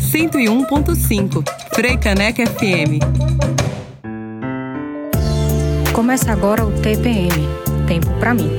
Cento e um ponto cinco Freicaneca FM. Começa agora o TPM Tempo para mim.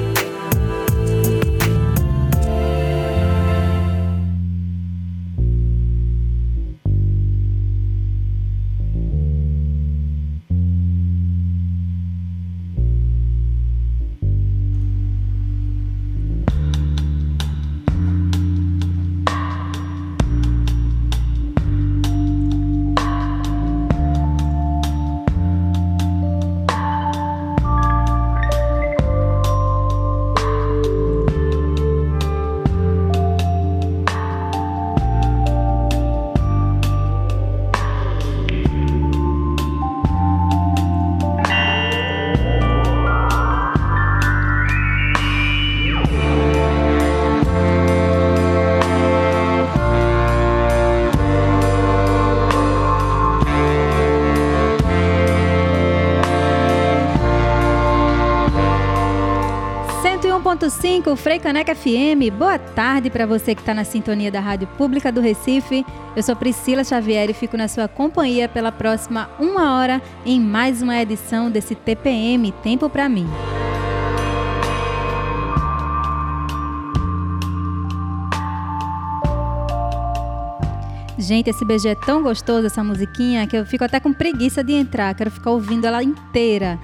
101.5 Frei Caneca FM. Boa tarde para você que está na sintonia da Rádio Pública do Recife. Eu sou Priscila Xavier e fico na sua companhia pela próxima uma hora em mais uma edição desse TPM Tempo para mim. Gente, esse BG é tão gostoso, essa musiquinha, que eu fico até com preguiça de entrar. Quero ficar ouvindo ela inteira.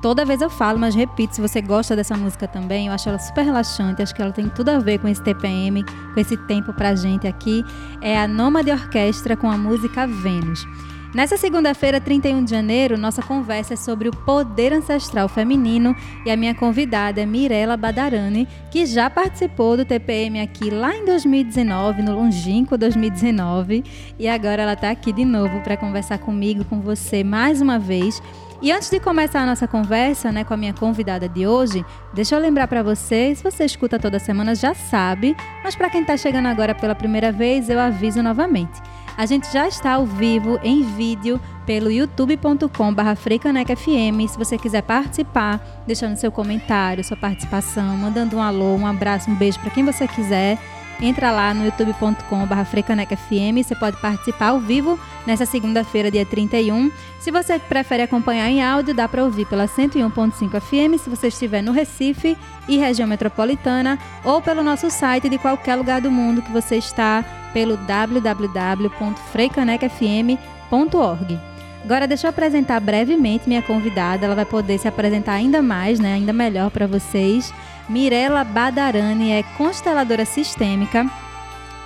Toda vez eu falo, mas repito, se você gosta dessa música também, eu acho ela super relaxante, acho que ela tem tudo a ver com esse TPM, com esse tempo pra gente aqui. É a Nômade Orquestra com a música Vênus. Nessa segunda-feira, 31 de janeiro, nossa conversa é sobre o poder ancestral feminino e a minha convidada é Mirella Badarani, que já participou do TPM aqui lá em 2019, no longínquo 2019, e agora ela está aqui de novo para conversar comigo, com você mais uma vez e antes de começar a nossa conversa, né, com a minha convidada de hoje, deixa eu lembrar para você, se você escuta toda semana já sabe, mas para quem está chegando agora pela primeira vez, eu aviso novamente. A gente já está ao vivo em vídeo pelo youtube.com/freicanecfm. Se você quiser participar, deixando seu comentário, sua participação, mandando um alô, um abraço, um beijo para quem você quiser entra lá no youtube.com.br frecanecfm, você pode participar ao vivo nessa segunda-feira, dia 31. Se você prefere acompanhar em áudio, dá para ouvir pela 101.5 FM se você estiver no Recife e região metropolitana, ou pelo nosso site de qualquer lugar do mundo que você está, pelo www.freicanecfm.org. Agora deixa eu apresentar brevemente minha convidada, ela vai poder se apresentar ainda mais, né, ainda melhor para vocês. Mirela Badarani é consteladora sistêmica,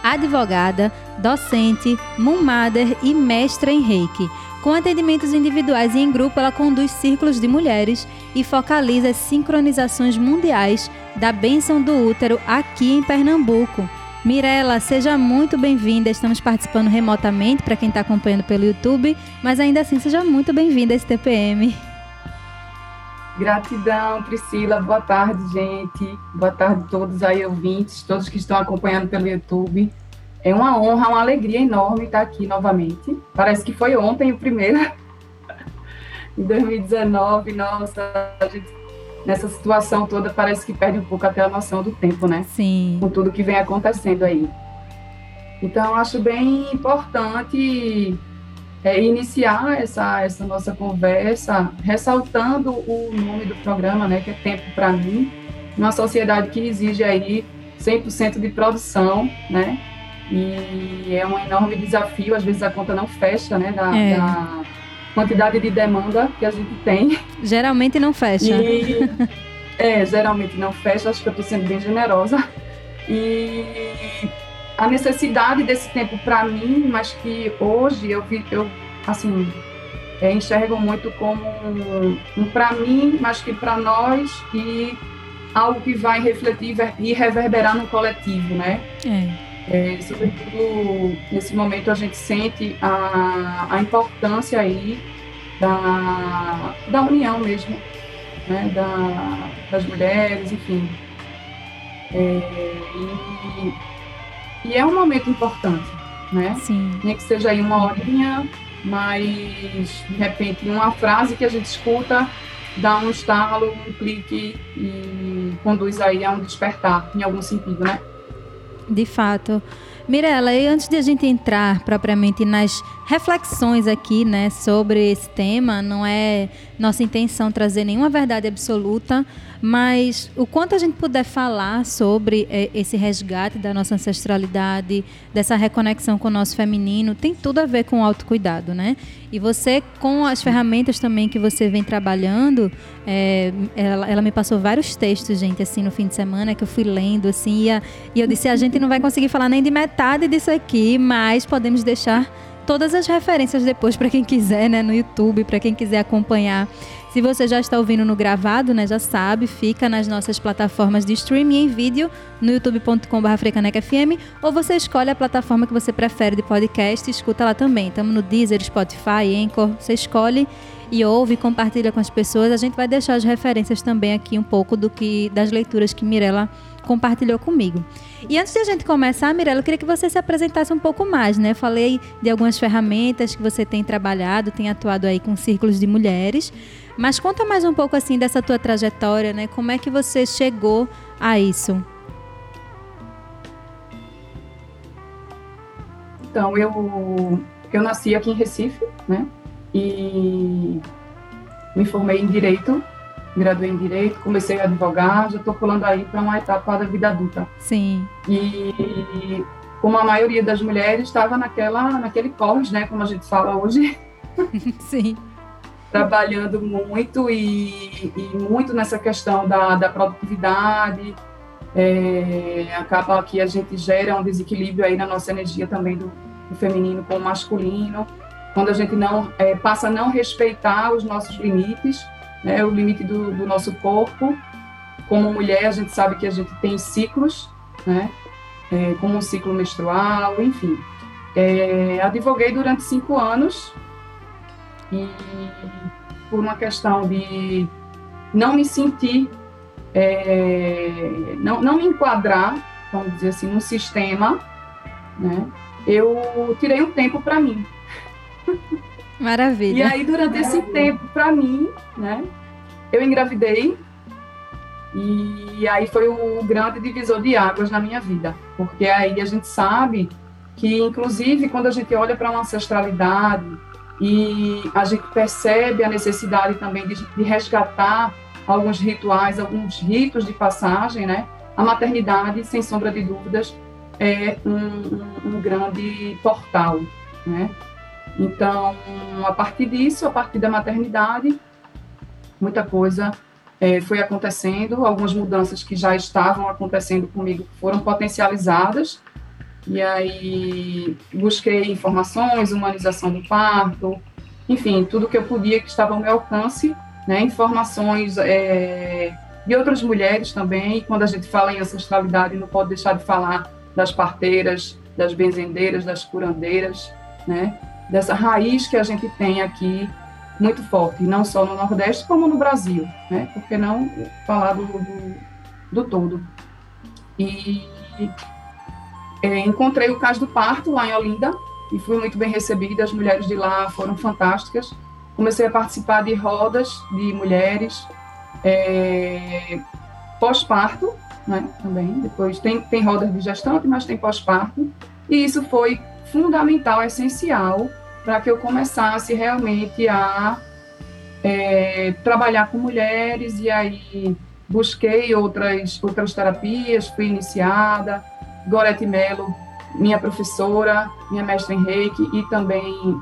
advogada, docente, mummader e mestra em reiki. Com atendimentos individuais e em grupo, ela conduz círculos de mulheres e focaliza as sincronizações mundiais da bênção do útero aqui em Pernambuco. Mirela, seja muito bem-vinda. Estamos participando remotamente para quem está acompanhando pelo YouTube, mas ainda assim seja muito bem-vinda a esse TPM. Gratidão, Priscila. Boa tarde, gente. Boa tarde a todos aí, ouvintes, todos que estão acompanhando pelo YouTube. É uma honra, uma alegria enorme estar aqui novamente. Parece que foi ontem o primeiro. em 2019, nossa, a gente, nessa situação toda parece que perde um pouco até a noção do tempo, né? Sim. Com tudo que vem acontecendo aí. Então, acho bem importante é, iniciar essa, essa nossa conversa ressaltando o nome do programa, né, que é Tempo para mim, numa sociedade que exige aí 100% de produção, né, e é um enorme desafio, às vezes a conta não fecha, né, da, é. da quantidade de demanda que a gente tem. Geralmente não fecha. E, é, geralmente não fecha, acho que eu estou sendo bem generosa. E a necessidade desse tempo para mim, mas que hoje eu, eu assim, é, enxergo muito como um, um para mim, mas que para nós e algo que vai refletir e reverberar no coletivo, né? É. É, sobretudo nesse momento a gente sente a, a importância aí da, da união mesmo, né? da, das mulheres, enfim. É, e, e é um momento importante, né? Sim. Nem que seja aí uma horinha, mas de repente uma frase que a gente escuta dá um estalo, um clique e conduz aí a um despertar em algum sentido, né? De fato. Mirela, e antes de a gente entrar propriamente nas reflexões aqui, né, sobre esse tema, não é nossa intenção trazer nenhuma verdade absoluta, mas o quanto a gente puder falar sobre é, esse resgate da nossa ancestralidade, dessa reconexão com o nosso feminino, tem tudo a ver com o autocuidado, né? E você, com as ferramentas também que você vem trabalhando, é, ela, ela, me passou vários textos, gente, assim, no fim de semana, que eu fui lendo, assim, e, a, e eu disse, a gente não vai conseguir falar nem de metade disso aqui, mas podemos deixar todas as referências depois para quem quiser, né, no YouTube, para quem quiser acompanhar se você já está ouvindo no gravado, né, já sabe, fica nas nossas plataformas de streaming em vídeo no youtube.com.br ou você escolhe a plataforma que você prefere de podcast e escuta lá também. Estamos no Deezer, Spotify, Anchor, você escolhe e ouve, compartilha com as pessoas. A gente vai deixar as referências também aqui um pouco do que das leituras que Mirella compartilhou comigo. E antes de a gente começar, Mirella, eu queria que você se apresentasse um pouco mais, né? Falei de algumas ferramentas que você tem trabalhado, tem atuado aí com círculos de mulheres. Mas conta mais um pouco assim dessa tua trajetória, né? Como é que você chegou a isso? Então, eu, eu nasci aqui em Recife, né? E me formei em Direito, graduei em Direito, comecei a advogar, já estou pulando aí para uma etapa da vida adulta. Sim. E como a maioria das mulheres estava naquela, naquele corre, né? Como a gente fala hoje. Sim trabalhando muito e, e muito nessa questão da, da produtividade. É, acaba que a gente gera um desequilíbrio aí na nossa energia também do, do feminino com o masculino, quando a gente não é, passa a não respeitar os nossos limites, né, o limite do, do nosso corpo. Como mulher, a gente sabe que a gente tem ciclos, né, é, como um ciclo menstrual, enfim. É, advoguei durante cinco anos e por uma questão de não me sentir, é, não, não me enquadrar, vamos dizer assim, num sistema, né? Eu tirei um tempo para mim. Maravilha. E aí, durante esse tempo, para mim, né, eu engravidei. E aí foi o grande divisor de águas na minha vida. Porque aí a gente sabe que, inclusive, quando a gente olha para uma ancestralidade, e a gente percebe a necessidade também de, de resgatar alguns rituais, alguns ritos de passagem, né? A maternidade, sem sombra de dúvidas, é um, um, um grande portal, né? Então, a partir disso, a partir da maternidade, muita coisa é, foi acontecendo, algumas mudanças que já estavam acontecendo comigo foram potencializadas e aí busquei informações, humanização do parto, enfim, tudo que eu podia que estava ao meu alcance, né? Informações é, de outras mulheres também. E quando a gente fala em ancestralidade, não pode deixar de falar das parteiras, das benzendeiras, das curandeiras, né? Dessa raiz que a gente tem aqui muito forte, não só no Nordeste, como no Brasil, né? Por que não falar do, do, do todo? E é, encontrei o caso do parto lá em Olinda e fui muito bem recebida. As mulheres de lá foram fantásticas. Comecei a participar de rodas de mulheres é, pós-parto, né, também. Depois tem, tem rodas de gestante, mas tem pós-parto. E isso foi fundamental, essencial, para que eu começasse realmente a é, trabalhar com mulheres e aí busquei outras outras terapias, fui iniciada, Gorete Mello, minha professora, minha mestra em reiki, e também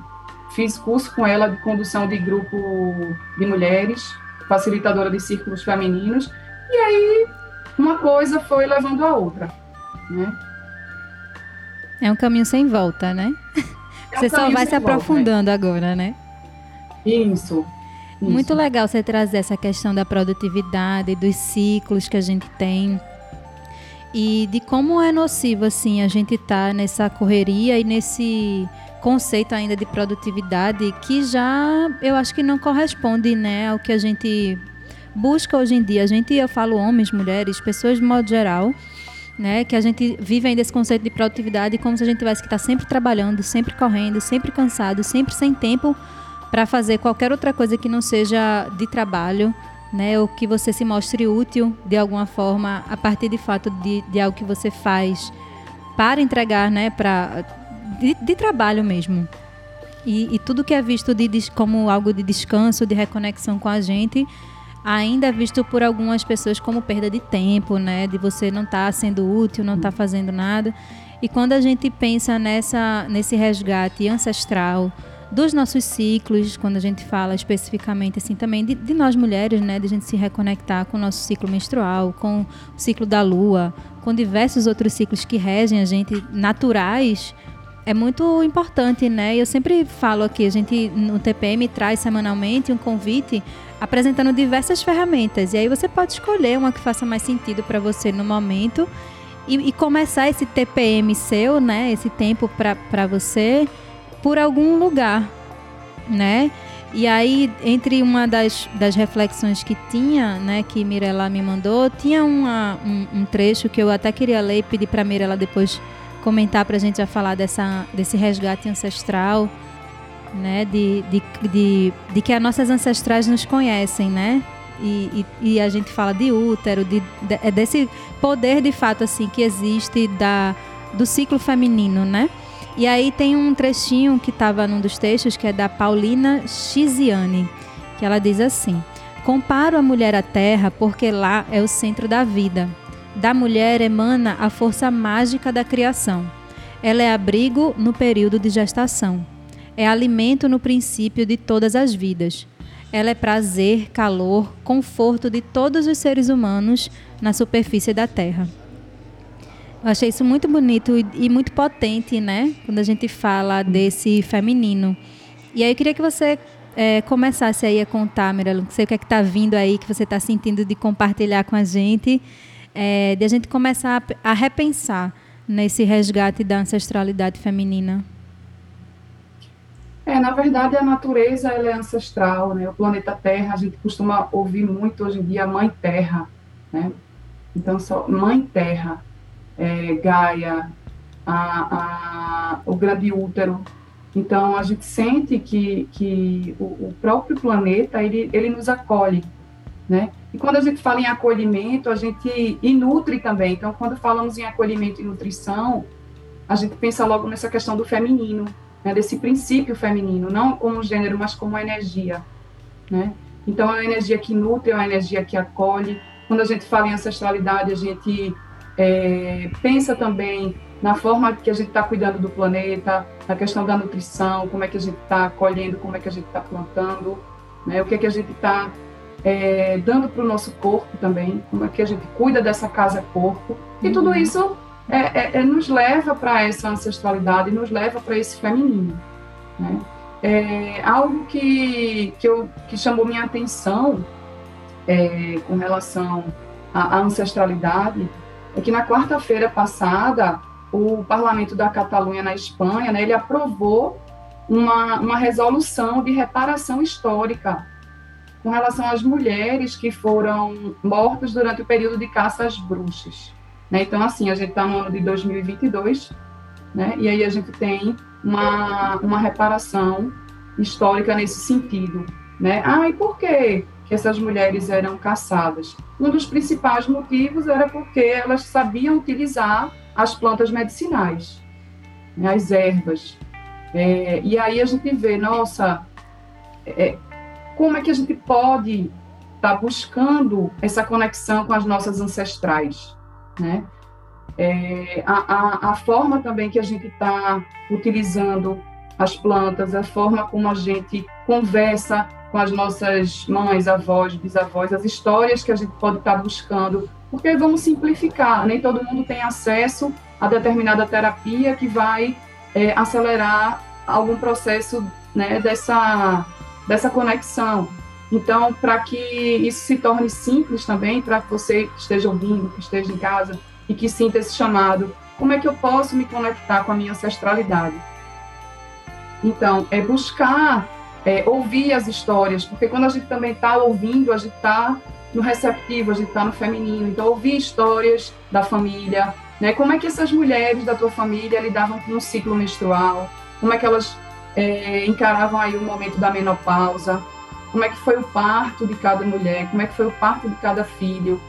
fiz curso com ela de condução de grupo de mulheres, facilitadora de círculos femininos, e aí uma coisa foi levando a outra, né? É um caminho sem volta, né? É um você só vai se aprofundando volta, né? agora, né? Isso. Isso. Muito legal você trazer essa questão da produtividade, dos ciclos que a gente tem e de como é nocivo assim a gente tá nessa correria e nesse conceito ainda de produtividade que já eu acho que não corresponde né ao que a gente busca hoje em dia a gente eu falo homens mulheres pessoas de modo geral né que a gente vive ainda esse conceito de produtividade como se a gente tivesse que estar tá sempre trabalhando sempre correndo sempre cansado sempre sem tempo para fazer qualquer outra coisa que não seja de trabalho né? Ou que você se mostre útil de alguma forma a partir de fato de, de algo que você faz para entregar, né, para de, de, trabalho mesmo. E, e, tudo que é visto de, como algo de descanso, de reconexão com a gente, ainda é visto por algumas pessoas como perda de tempo, né, de você não estar tá sendo útil, não estar tá fazendo nada. E quando a gente pensa nessa, nesse resgate ancestral, dos nossos ciclos, quando a gente fala especificamente assim também de, de, nós mulheres, né, de a gente se reconectar com o nosso ciclo menstrual, com o ciclo da lua, com diversos outros ciclos que regem a gente naturais, é muito importante, né? Eu sempre falo aqui, a gente no TPM traz semanalmente um convite apresentando diversas ferramentas e aí você pode escolher uma que faça mais sentido para você no momento e, e, começar esse TPM seu, né? Esse tempo para você por algum lugar, né? E aí, entre uma das, das reflexões que tinha, né, que Mirella me mandou, tinha uma, um, um trecho que eu até queria ler e pedir para Mirella depois comentar para a gente já falar dessa, desse resgate ancestral, né, de, de, de, de que as nossas ancestrais nos conhecem, né? E, e, e, a gente fala de útero, de, de, é desse poder de fato assim que existe da, do ciclo feminino, né? E aí tem um trechinho que estava num dos textos, que é da Paulina Chiziane, que ela diz assim: Comparo a mulher à terra porque lá é o centro da vida. Da mulher emana a força mágica da criação. Ela é abrigo no período de gestação. É alimento no princípio de todas as vidas. Ela é prazer, calor, conforto de todos os seres humanos na superfície da terra. Eu achei isso muito bonito e, muito potente, né? Quando a gente fala desse feminino. E aí eu queria que você é, começasse aí a contar, Mirella, não sei o que é que está vindo aí, que você está sentindo de compartilhar com a gente, é, de a gente começar a, a repensar nesse resgate da ancestralidade feminina. É, na verdade, a natureza ela é ancestral, né? O planeta Terra, a gente costuma ouvir muito hoje em dia Mãe Terra, né? Então, só Mãe Terra é, Gaia, a, a, o grande útero. Então, a gente sente que, que o, o, próprio planeta, ele, ele nos acolhe, né? E quando a gente fala em acolhimento, a gente e nutre também. Então, quando falamos em acolhimento e nutrição, a gente pensa logo nessa questão do feminino, né? desse princípio feminino, não como gênero, mas como energia, né? Então, é uma energia que nutre, é uma energia que acolhe. Quando a gente fala em ancestralidade, a gente é, pensa também na forma que a gente está cuidando do planeta, na questão da nutrição, como é que a gente está colhendo, como é que a gente está plantando, né? o que é que a gente está é, dando para o nosso corpo também, como é que a gente cuida dessa casa-corpo. E tudo uhum. isso é, é, é nos leva para essa ancestralidade, nos leva para esse feminino. Né? É, algo que, que, eu, que chamou minha atenção é, com relação à, à ancestralidade é que na quarta-feira passada, o Parlamento da Catalunha, na Espanha, né, ele aprovou uma, uma resolução de reparação histórica com relação às mulheres que foram mortas durante o período de caça às bruxas. Né? Então, assim, a gente está no ano de 2022, né? e aí a gente tem uma, uma reparação histórica nesse sentido. Né? Ah, e por quê? que essas mulheres eram caçadas. Um dos principais motivos era porque elas sabiam utilizar as plantas medicinais, né, as ervas. É, e aí a gente vê, nossa, é, como é que a gente pode estar tá buscando essa conexão com as nossas ancestrais, né? É, a, a, a, forma também que a gente está utilizando as plantas, a forma como a gente conversa com as nossas mães, avós, bisavós, as histórias que a gente pode estar buscando, porque vamos simplificar, nem todo mundo tem acesso a determinada terapia que vai é, acelerar algum processo né, dessa, dessa conexão. Então, para que isso se torne simples também, para que você que esteja ouvindo, que esteja em casa e que sinta esse chamado, como é que eu posso me conectar com a minha ancestralidade? Então, é buscar é, ouvir as histórias, porque quando a gente também está ouvindo, a gente está no receptivo, a gente está no feminino. Então, ouvir histórias da família, né? Como é que essas mulheres da tua família lidavam com o ciclo menstrual? Como é que elas é, encaravam aí o momento da menopausa? Como é que foi o parto de cada mulher? Como é que foi o parto de cada filho,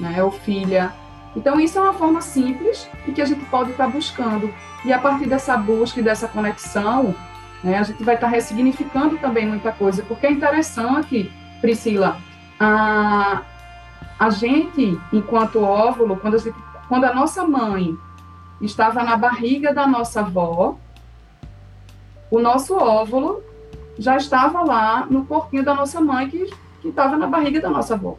né? Ou filha? Então, isso é uma forma simples e que a gente pode estar buscando. E a partir dessa busca e dessa conexão, né, a gente vai estar ressignificando também muita coisa, porque é interessante, Priscila, a, a gente, enquanto óvulo, quando a, gente, quando a nossa mãe estava na barriga da nossa avó, o nosso óvulo já estava lá no corpinho da nossa mãe, que, estava na barriga da nossa avó.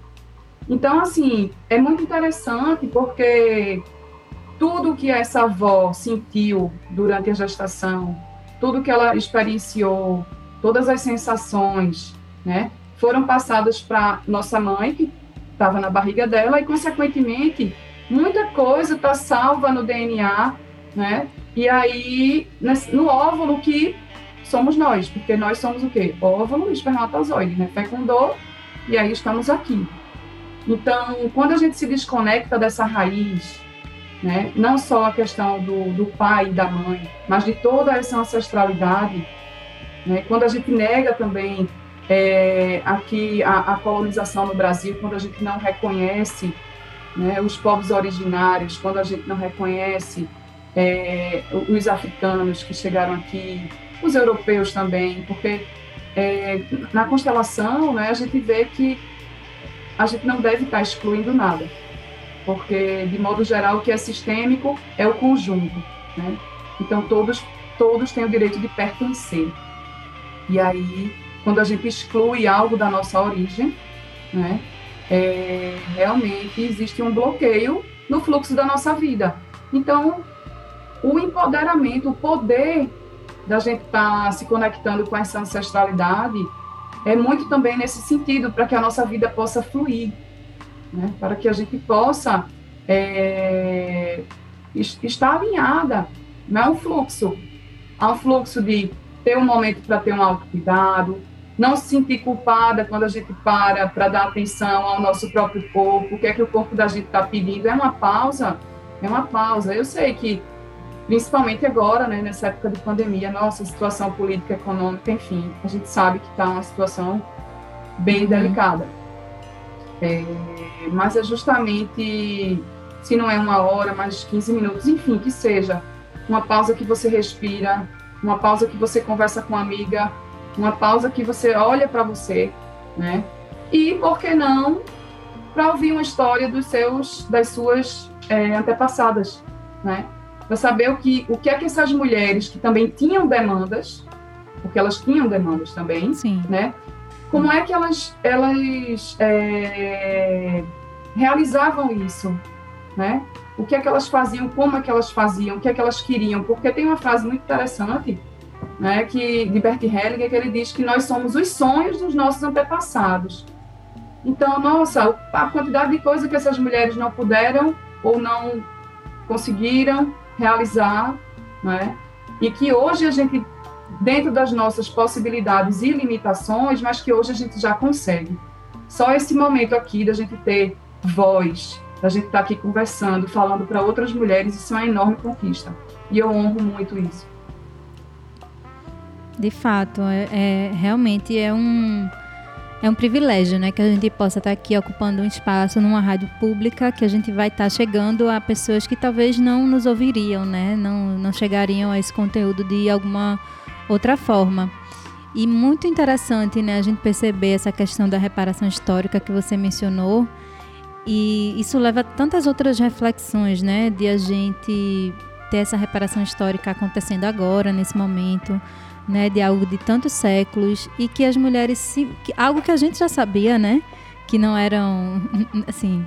Então, assim, é muito interessante porque tudo que essa avó sentiu durante a gestação, tudo que ela experienciou, todas as sensações, né, foram passadas para nossa mãe, que estava na barriga dela, e, consequentemente, muita coisa está salva no DNA, né, e aí, no óvulo que somos nós, porque nós somos o quê? Óvulo e espermatozoide, né, fecundou, e aí estamos aqui. Então, quando a gente se desconecta dessa raiz, né, não só a questão do, do pai e da mãe, mas de toda essa ancestralidade, né, quando a gente nega também é, aqui a, a, colonização no Brasil, quando a gente não reconhece né, os povos originários, quando a gente não reconhece é, os africanos que chegaram aqui, os europeus também, porque é, na constelação né, a gente vê que a gente não deve estar excluindo nada, porque, de modo geral, o que é sistêmico é o conjunto, né? Então, todos, todos têm o direito de pertencer. E aí, quando a gente exclui algo da nossa origem, né, é, realmente existe um bloqueio no fluxo da nossa vida. Então, o empoderamento, o poder da gente estar tá se conectando com essa ancestralidade é muito também nesse sentido, para que a nossa vida possa fluir, né? para que a gente possa é, estar alinhada, não é um fluxo. Há um fluxo de ter um momento para ter um autocuidado, não se sentir culpada quando a gente para para dar atenção ao nosso próprio corpo, o que é que o corpo da gente está pedindo. É uma pausa, é uma pausa. Eu sei que principalmente agora, né, nessa época de pandemia, nossa situação política, econômica, enfim, a gente sabe que está uma situação bem uhum. delicada. É, mas é justamente, se não é uma hora, mais 15 minutos, enfim, que seja uma pausa que você respira, uma pausa que você conversa com uma amiga, uma pausa que você olha para você, né? E, por que não, para ouvir uma história dos seus, das suas é, antepassadas, né? Para saber o que, o que é que essas mulheres que também tinham demandas, porque elas tinham demandas também, Sim. né? Como é que elas, elas é, realizavam isso, né? O que é que elas faziam, como é que elas faziam, o que é que elas queriam, porque tem uma frase muito interessante, né, que de Bert Hellinger, que ele diz que nós somos os sonhos dos nossos antepassados. Então, nossa, a quantidade de coisa que essas mulheres não puderam ou não conseguiram realizar, né? E que hoje a gente, dentro das nossas possibilidades e limitações, mas que hoje a gente já consegue. Só esse momento aqui da gente ter voz, da gente estar tá aqui conversando, falando para outras mulheres, isso é uma enorme conquista. E eu honro muito isso. De fato, é, é realmente é um é um privilégio, né, que a gente possa estar aqui ocupando um espaço numa rádio pública, que a gente vai estar chegando a pessoas que talvez não nos ouviriam, né, não, não chegariam a esse conteúdo de alguma outra forma. E muito interessante, né, a gente perceber essa questão da reparação histórica que você mencionou. E isso leva a tantas outras reflexões, né, de a gente ter essa reparação histórica acontecendo agora, nesse momento né, de algo de tantos séculos e que as mulheres se, que, algo que a gente já sabia, né, que não eram assim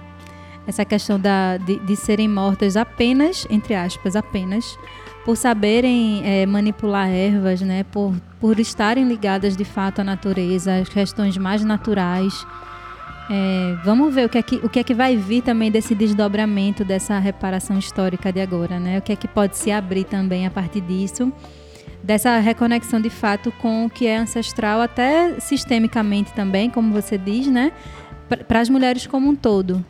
essa questão da, de, de serem mortas apenas entre aspas apenas por saberem é, manipular ervas, né, por, por estarem ligadas de fato à natureza, às questões mais naturais. É, vamos ver o que, é que, o que é que vai vir também desse desdobramento dessa reparação histórica de agora, né? O que é que pode se abrir também a partir disso dessa reconexão de fato com o que é ancestral, até sistemicamente também, como você diz, né? Para as mulheres como um todo,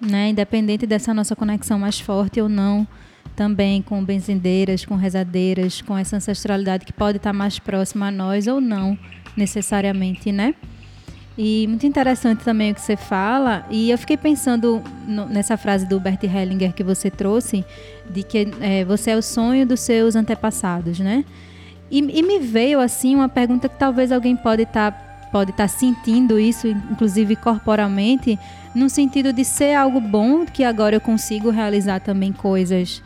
né? Independente dessa nossa conexão mais forte ou não, também com benzendeiras, com rezadeiras, com essa ancestralidade que pode estar mais próxima a nós ou não, necessariamente, né? E muito interessante também o que você fala. E eu fiquei pensando no, nessa frase do Bert Hellinger que você trouxe, de que é, você é o sonho dos seus antepassados, né? E, e me veio assim uma pergunta que talvez alguém pode estar tá, pode estar tá sentindo isso, inclusive corporalmente, no sentido de ser algo bom que agora eu consigo realizar também coisas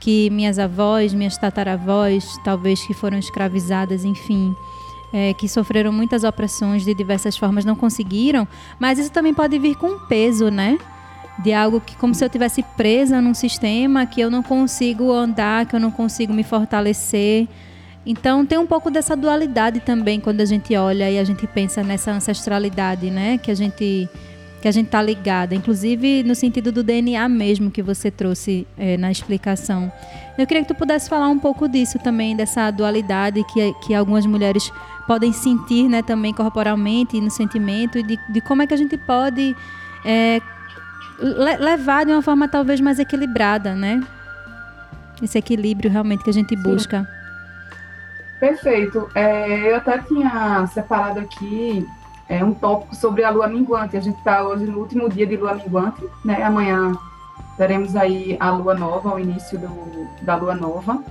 que minhas avós, minhas tataravós, talvez que foram escravizadas, enfim, é, que sofreram muitas opressões de diversas formas, não conseguiram. Mas isso também pode vir com um peso, né? De algo que, como se eu tivesse presa num sistema que eu não consigo andar, que eu não consigo me fortalecer. Então tem um pouco dessa dualidade também quando a gente olha e a gente pensa nessa ancestralidade, né? Que a gente que a gente está ligada, inclusive no sentido do DNA mesmo que você trouxe é, na explicação. Eu queria que tu pudesse falar um pouco disso também, dessa dualidade que, que algumas mulheres podem sentir né, também corporalmente, no sentimento, e de, de como é que a gente pode é, le levar de uma forma talvez mais equilibrada, né? Esse equilíbrio realmente que a gente busca. Sim. Perfeito. É, eu até tinha separado aqui é, um tópico sobre a lua minguante. A gente está hoje no último dia de lua minguante, né? Amanhã teremos aí a lua nova, o início do, da lua nova.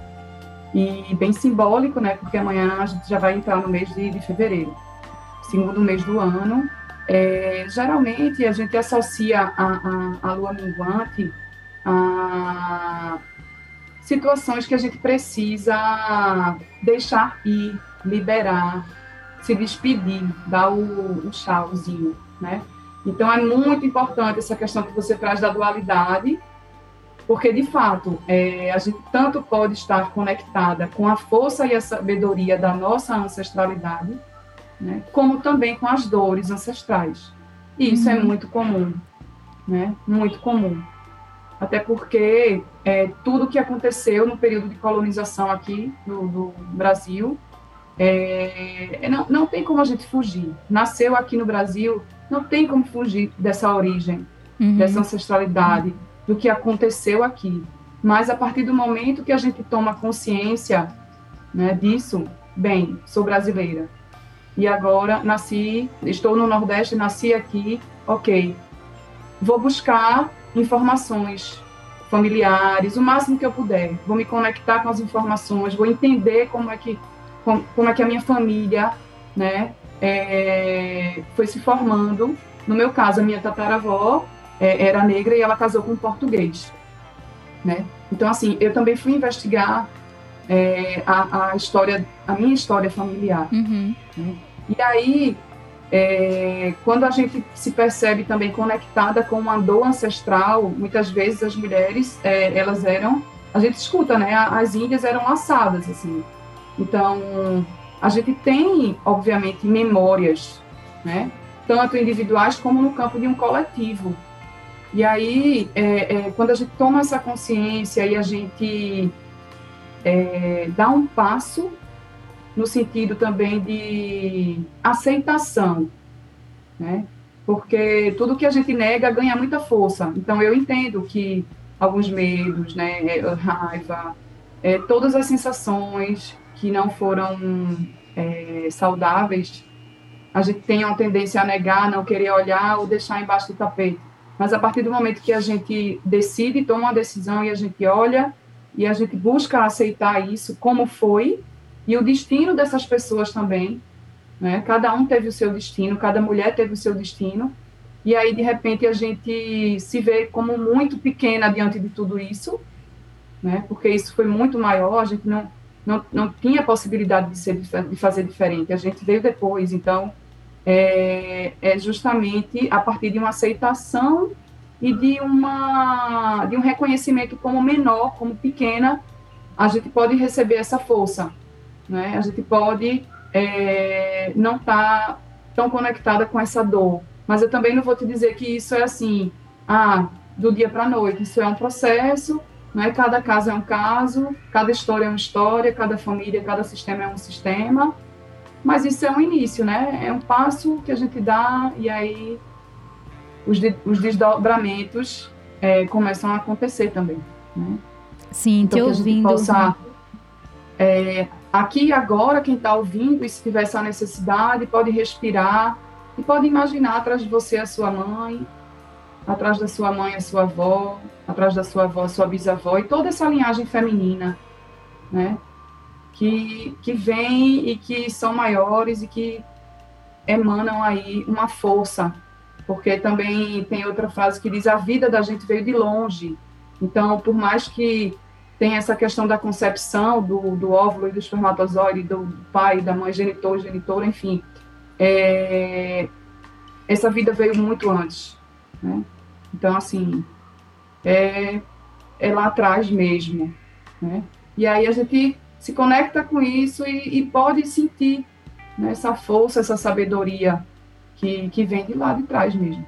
E bem simbólico, né? Porque amanhã a gente já vai entrar no mês de, de fevereiro, segundo mês do ano. É, geralmente a gente associa a, a, a lua minguante a situações que a gente precisa deixar ir, liberar, se despedir, dar o, o tchauzinho, né? Então é muito importante essa questão que você traz da dualidade, porque de fato é, a gente tanto pode estar conectada com a força e a sabedoria da nossa ancestralidade, né? Como também com as dores ancestrais. E isso é uhum. é muito comum, né? Muito comum. Até porque é, tudo que aconteceu no período de colonização aqui no, Brasil é, é, não, não tem como a gente fugir. Nasceu aqui no Brasil, não tem como fugir dessa origem, uhum. dessa ancestralidade, do que aconteceu aqui. Mas a partir do momento que a gente toma consciência né, disso, bem, sou brasileira. E agora nasci, estou no Nordeste, nasci aqui, ok. Vou buscar informações familiares, o máximo que eu puder. Vou me conectar com as informações, vou entender como é que como, como é que a minha família, né, é, foi se formando. No meu caso, a minha tataravó é, era negra e ela casou com um português, né? Então, assim, eu também fui investigar é, a, a, história, a minha história familiar. Uhum. Né? E aí, é, quando a gente se percebe também conectada com uma dor ancestral, muitas vezes as mulheres, é, elas eram, a gente escuta, né? As índias eram laçadas, assim. Então, a gente tem, obviamente, memórias, né? tanto individuais como no campo de um coletivo. E aí, é, é, quando a gente toma essa consciência e a gente é, dá um passo no sentido também de aceitação, né? Porque tudo que a gente nega ganha muita força. Então, eu entendo que alguns medos, né, raiva, é, todas as sensações que não foram é, saudáveis, a gente tem uma tendência a negar, não querer olhar ou deixar embaixo do tapete. Mas a partir do momento que a gente decide, toma uma decisão e a gente olha e a gente busca aceitar isso como foi e o destino dessas pessoas também, né? Cada um teve o seu destino, cada mulher teve o seu destino. E aí de repente a gente se vê como muito pequena diante de tudo isso, né? Porque isso foi muito maior, a gente não não, não tinha possibilidade de, ser, de fazer diferente. A gente veio depois, então é, é justamente a partir de uma aceitação e de, uma, de um reconhecimento como menor, como pequena, a gente pode receber essa força. Né? A gente pode é, não estar tá tão conectada com essa dor. Mas eu também não vou te dizer que isso é assim, ah, do dia para a noite. Isso é um processo né? Cada caso é um caso, cada história é uma história, cada família, cada sistema é um sistema. Mas isso é um início, né? É um passo que a gente dá e aí os, de, os desdobramentos é, começam a acontecer também. Né? Sim, então, te ouvindo. Possa, é, aqui e agora, quem está ouvindo, e se tiver essa necessidade, pode respirar E pode imaginar atrás de você a sua mãe, atrás da sua mãe a sua avó, atrás da sua avó a sua bisavó e toda essa linhagem feminina, né? Que, que vem e que são maiores e que emanam aí uma força, porque também tem outra frase que diz a vida da gente veio de longe. Então, por mais que tenha essa questão da concepção do, do óvulo e do espermatozoide, do pai, da mãe, genitor, genitora, enfim, é, essa vida veio muito antes, né? Então, assim, é, é lá atrás mesmo, né? E aí a gente se conecta com isso e, e pode sentir né, essa força, essa sabedoria que, que vem de lá de trás mesmo.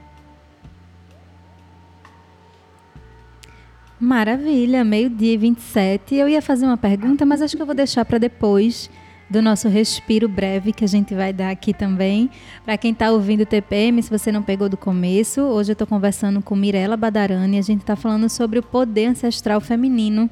Maravilha, meio-dia 27. Eu ia fazer uma pergunta, mas acho que eu vou deixar para depois do nosso respiro breve que a gente vai dar aqui também. Para quem está ouvindo o TPM, se você não pegou do começo, hoje eu estou conversando com Mirella Badarani. A gente está falando sobre o poder ancestral feminino.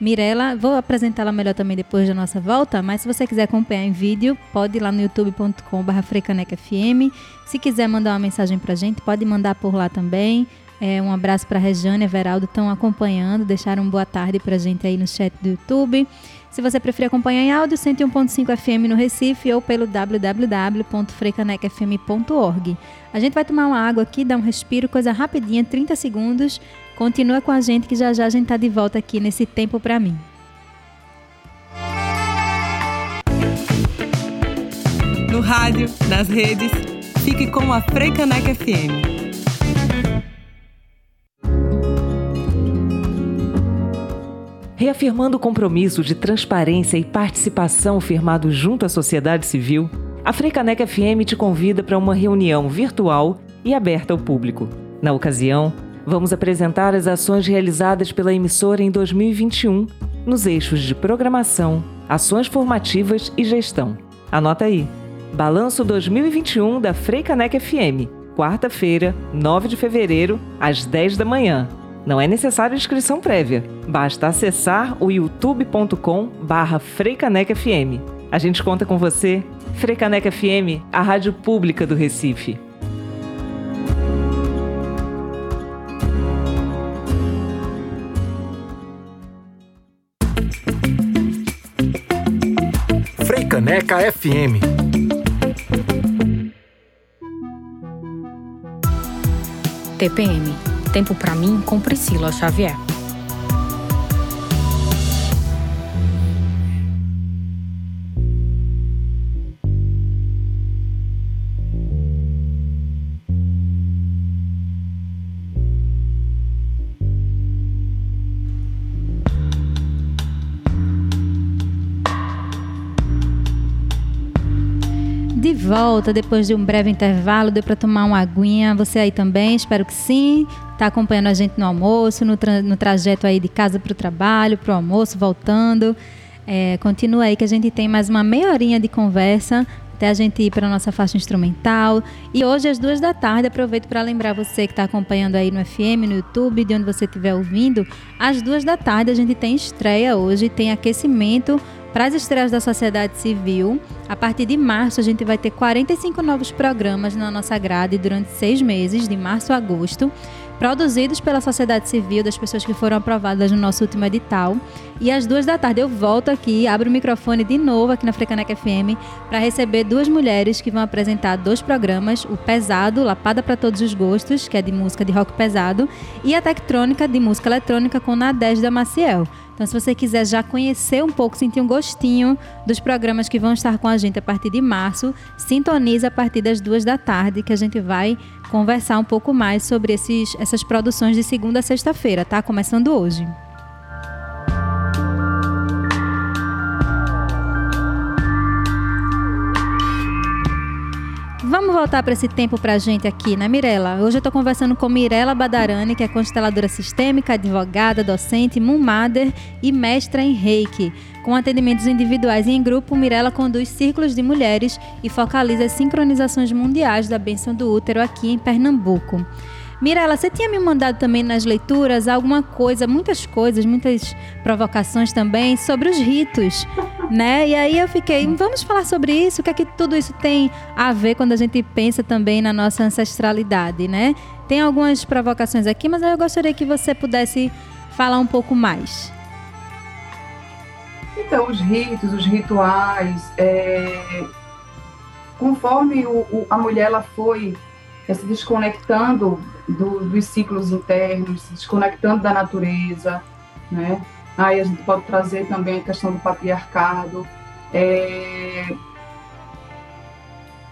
Mirella, vou apresentá-la melhor também depois da nossa volta, mas se você quiser acompanhar em vídeo, pode ir lá no youtube.com.br frecanecfm. Se quiser mandar uma mensagem para a gente, pode mandar por lá também. É, um abraço para a Rejane e Everaldo, estão acompanhando, deixaram um boa tarde para a gente aí no chat do YouTube. Se você preferir acompanhar em áudio, 101.5 FM no Recife ou pelo www.frecanecfm.org. A gente vai tomar uma água aqui, dar um respiro, coisa rapidinha, 30 segundos. Continua com a gente que já já a gente tá de volta aqui nesse tempo para mim. No rádio, nas redes, fique com a Freicaneca FM. Reafirmando o compromisso de transparência e participação firmado junto à sociedade civil, a Freicaneca FM te convida para uma reunião virtual e aberta ao público. Na ocasião, vamos apresentar as ações realizadas pela emissora em 2021 nos eixos de programação, ações formativas e gestão. Anota aí. Balanço 2021 da Freicaneca FM, quarta-feira, 9 de fevereiro, às 10 da manhã. Não é necessário inscrição prévia. Basta acessar o youtube.com barra FM. A gente conta com você. Freicaneca FM, a rádio pública do Recife. Freicaneca FM. TPM Tempo para mim com Priscila Xavier. Volta depois de um breve intervalo, deu para tomar uma aguinha. Você aí também? Espero que sim está acompanhando a gente no almoço, no, tra no trajeto aí de casa para o trabalho, para o almoço, voltando. É, continua aí que a gente tem mais uma meia horinha de conversa até a gente ir para a nossa faixa instrumental. E hoje, às duas da tarde, aproveito para lembrar você que está acompanhando aí no FM, no YouTube, de onde você estiver ouvindo, às duas da tarde a gente tem estreia hoje, tem aquecimento para as estreias da sociedade civil. A partir de março, a gente vai ter 45 novos programas na nossa grade durante seis meses, de março a agosto produzidos pela sociedade civil, das pessoas que foram aprovadas no nosso último edital. E às duas da tarde eu volto aqui, abro o microfone de novo aqui na Frecanec FM para receber duas mulheres que vão apresentar dois programas: o Pesado, Lapada para Todos os Gostos, que é de música de rock pesado, e a Tectrônica, de música eletrônica, com Nadege Maciel. Então, se você quiser já conhecer um pouco, sentir um gostinho dos programas que vão estar com a gente a partir de março, sintoniza a partir das duas da tarde, que a gente vai conversar um pouco mais sobre esses, essas produções de segunda a sexta-feira, tá? Começando hoje. Vamos voltar para esse tempo para a gente aqui, né, Mirella? Hoje eu estou conversando com Mirella Badarani, que é consteladora sistêmica, advogada, docente, mummader e mestra em reiki. Com atendimentos individuais e em grupo, Mirella conduz círculos de mulheres e focaliza as sincronizações mundiais da bênção do útero aqui em Pernambuco. Mirella, você tinha me mandado também nas leituras alguma coisa, muitas coisas, muitas provocações também sobre os ritos né? E aí eu fiquei, vamos falar sobre isso, o que é que tudo isso tem a ver quando a gente pensa também na nossa ancestralidade, né? Tem algumas provocações aqui, mas eu gostaria que você pudesse falar um pouco mais. Então, os ritos, os rituais, é... conforme o, o, a mulher ela foi é, se desconectando do, dos ciclos internos, se desconectando da natureza, né? Aí a gente pode trazer também a questão do patriarcado. É...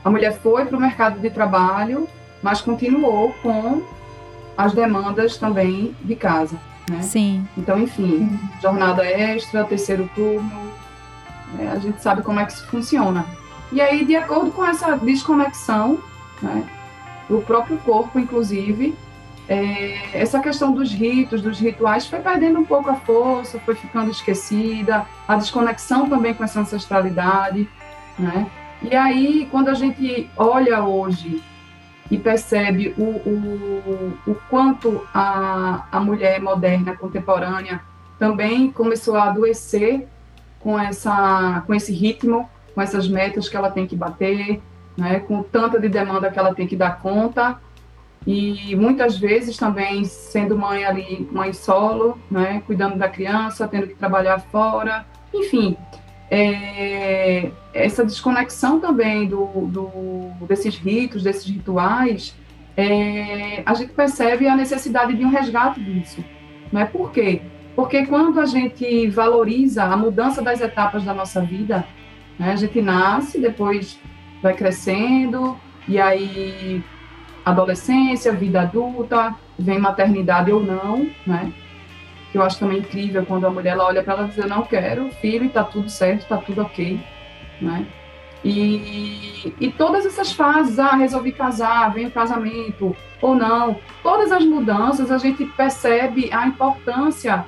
A mulher foi para o mercado de trabalho, mas continuou com as demandas também de casa. Né? Sim. Então, enfim, jornada extra, terceiro turno, né? a gente sabe como é que isso funciona. E aí, de acordo com essa desconexão, né, o próprio corpo, inclusive, é, essa questão dos ritos, dos rituais, foi perdendo um pouco a força, foi ficando esquecida, a desconexão também com essa ancestralidade, né? E aí, quando a gente olha hoje e percebe o, o, o quanto a, a mulher moderna, contemporânea, também começou a adoecer com, essa, com esse ritmo, com essas metas que ela tem que bater, né, com tanta de demanda que ela tem que dar conta, e muitas vezes também sendo mãe ali, mãe solo, né, cuidando da criança, tendo que trabalhar fora, enfim, é, essa desconexão também do, do, desses ritos, desses rituais, é, a gente percebe a necessidade de um resgate disso. Não é por quê? Porque quando a gente valoriza a mudança das etapas da nossa vida, né, a gente nasce, depois vai crescendo, e aí adolescência, vida adulta, vem maternidade ou não, né? que eu acho também incrível quando a mulher ela olha para ela e diz, eu não quero filho e está tudo certo, está tudo ok, né? E, e todas essas fases, ah, resolvi casar, vem o casamento ou não, todas as mudanças a gente percebe a importância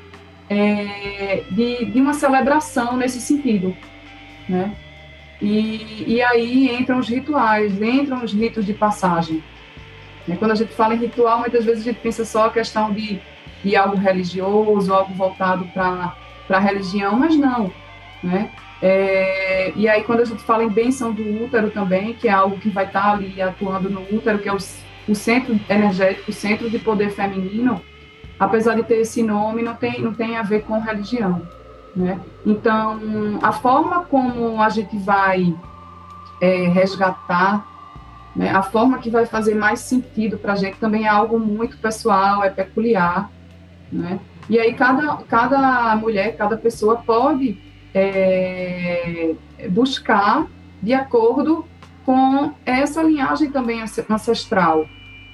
é, de, de uma celebração nesse sentido, né? E, e aí entram os rituais, entram os ritos de passagem. Né? Quando a gente fala em ritual, muitas vezes a gente pensa só a questão de de algo religioso, algo voltado para a religião, mas não, né? É, e aí, quando a gente fala em benção do útero também, que é algo que vai estar tá ali atuando no útero, que é o, o centro energético, o centro de poder feminino, apesar de ter esse nome, não tem, não tem a ver com religião. Né? Então, a forma como a gente vai é, resgatar, né, a forma que vai fazer mais sentido para a gente também é algo muito pessoal, é peculiar. Né? E aí cada, cada mulher, cada pessoa pode é, buscar de acordo com essa linhagem também ancestral.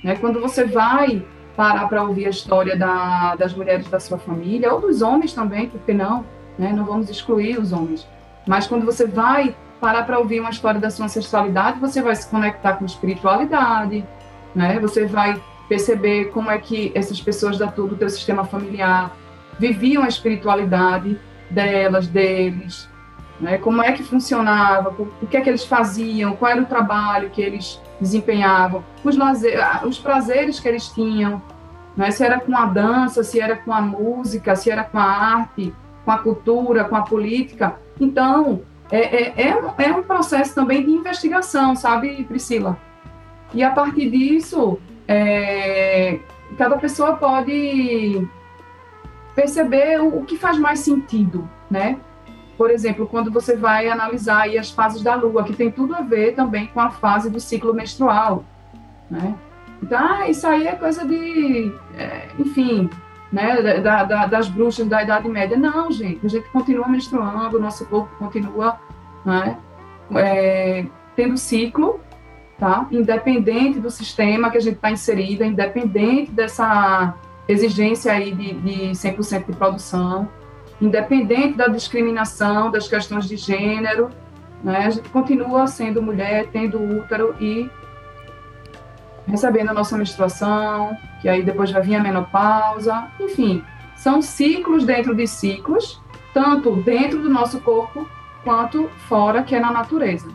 Né? Quando você vai parar para ouvir a história da, das mulheres da sua família, ou dos homens também, porque não, né? não vamos excluir os homens, mas quando você vai parar para ouvir uma história da sua ancestralidade, você vai se conectar com espiritualidade, né? você vai perceber como é que essas pessoas da, do teu sistema familiar viviam a espiritualidade delas, deles, né? como é que funcionava, o que é que eles faziam, qual era o trabalho que eles desempenhavam, os, lazer, os prazeres que eles tinham, né? se era com a dança, se era com a música, se era com a arte, com a cultura, com a política. Então, é, é, é, um, é um processo também de investigação, sabe, Priscila? E a partir disso, é, cada pessoa pode perceber o, o, que faz mais sentido, né? Por exemplo, quando você vai analisar as fases da Lua, que tem tudo a ver também com a fase do ciclo menstrual, né? Então, ah, isso aí é coisa de, é, enfim, né, da, da, das bruxas da Idade Média. Não, gente, a gente continua menstruando, o nosso corpo continua né, é, tendo ciclo, tá? Independente do sistema que a gente está inserida, independente dessa exigência aí de, de 100% de produção, independente da discriminação, das questões de gênero, né? A gente continua sendo mulher, tendo útero e recebendo a nossa menstruação, que aí depois vai vir a menopausa, enfim, são ciclos dentro de ciclos, tanto dentro do nosso corpo quanto fora, que é na natureza.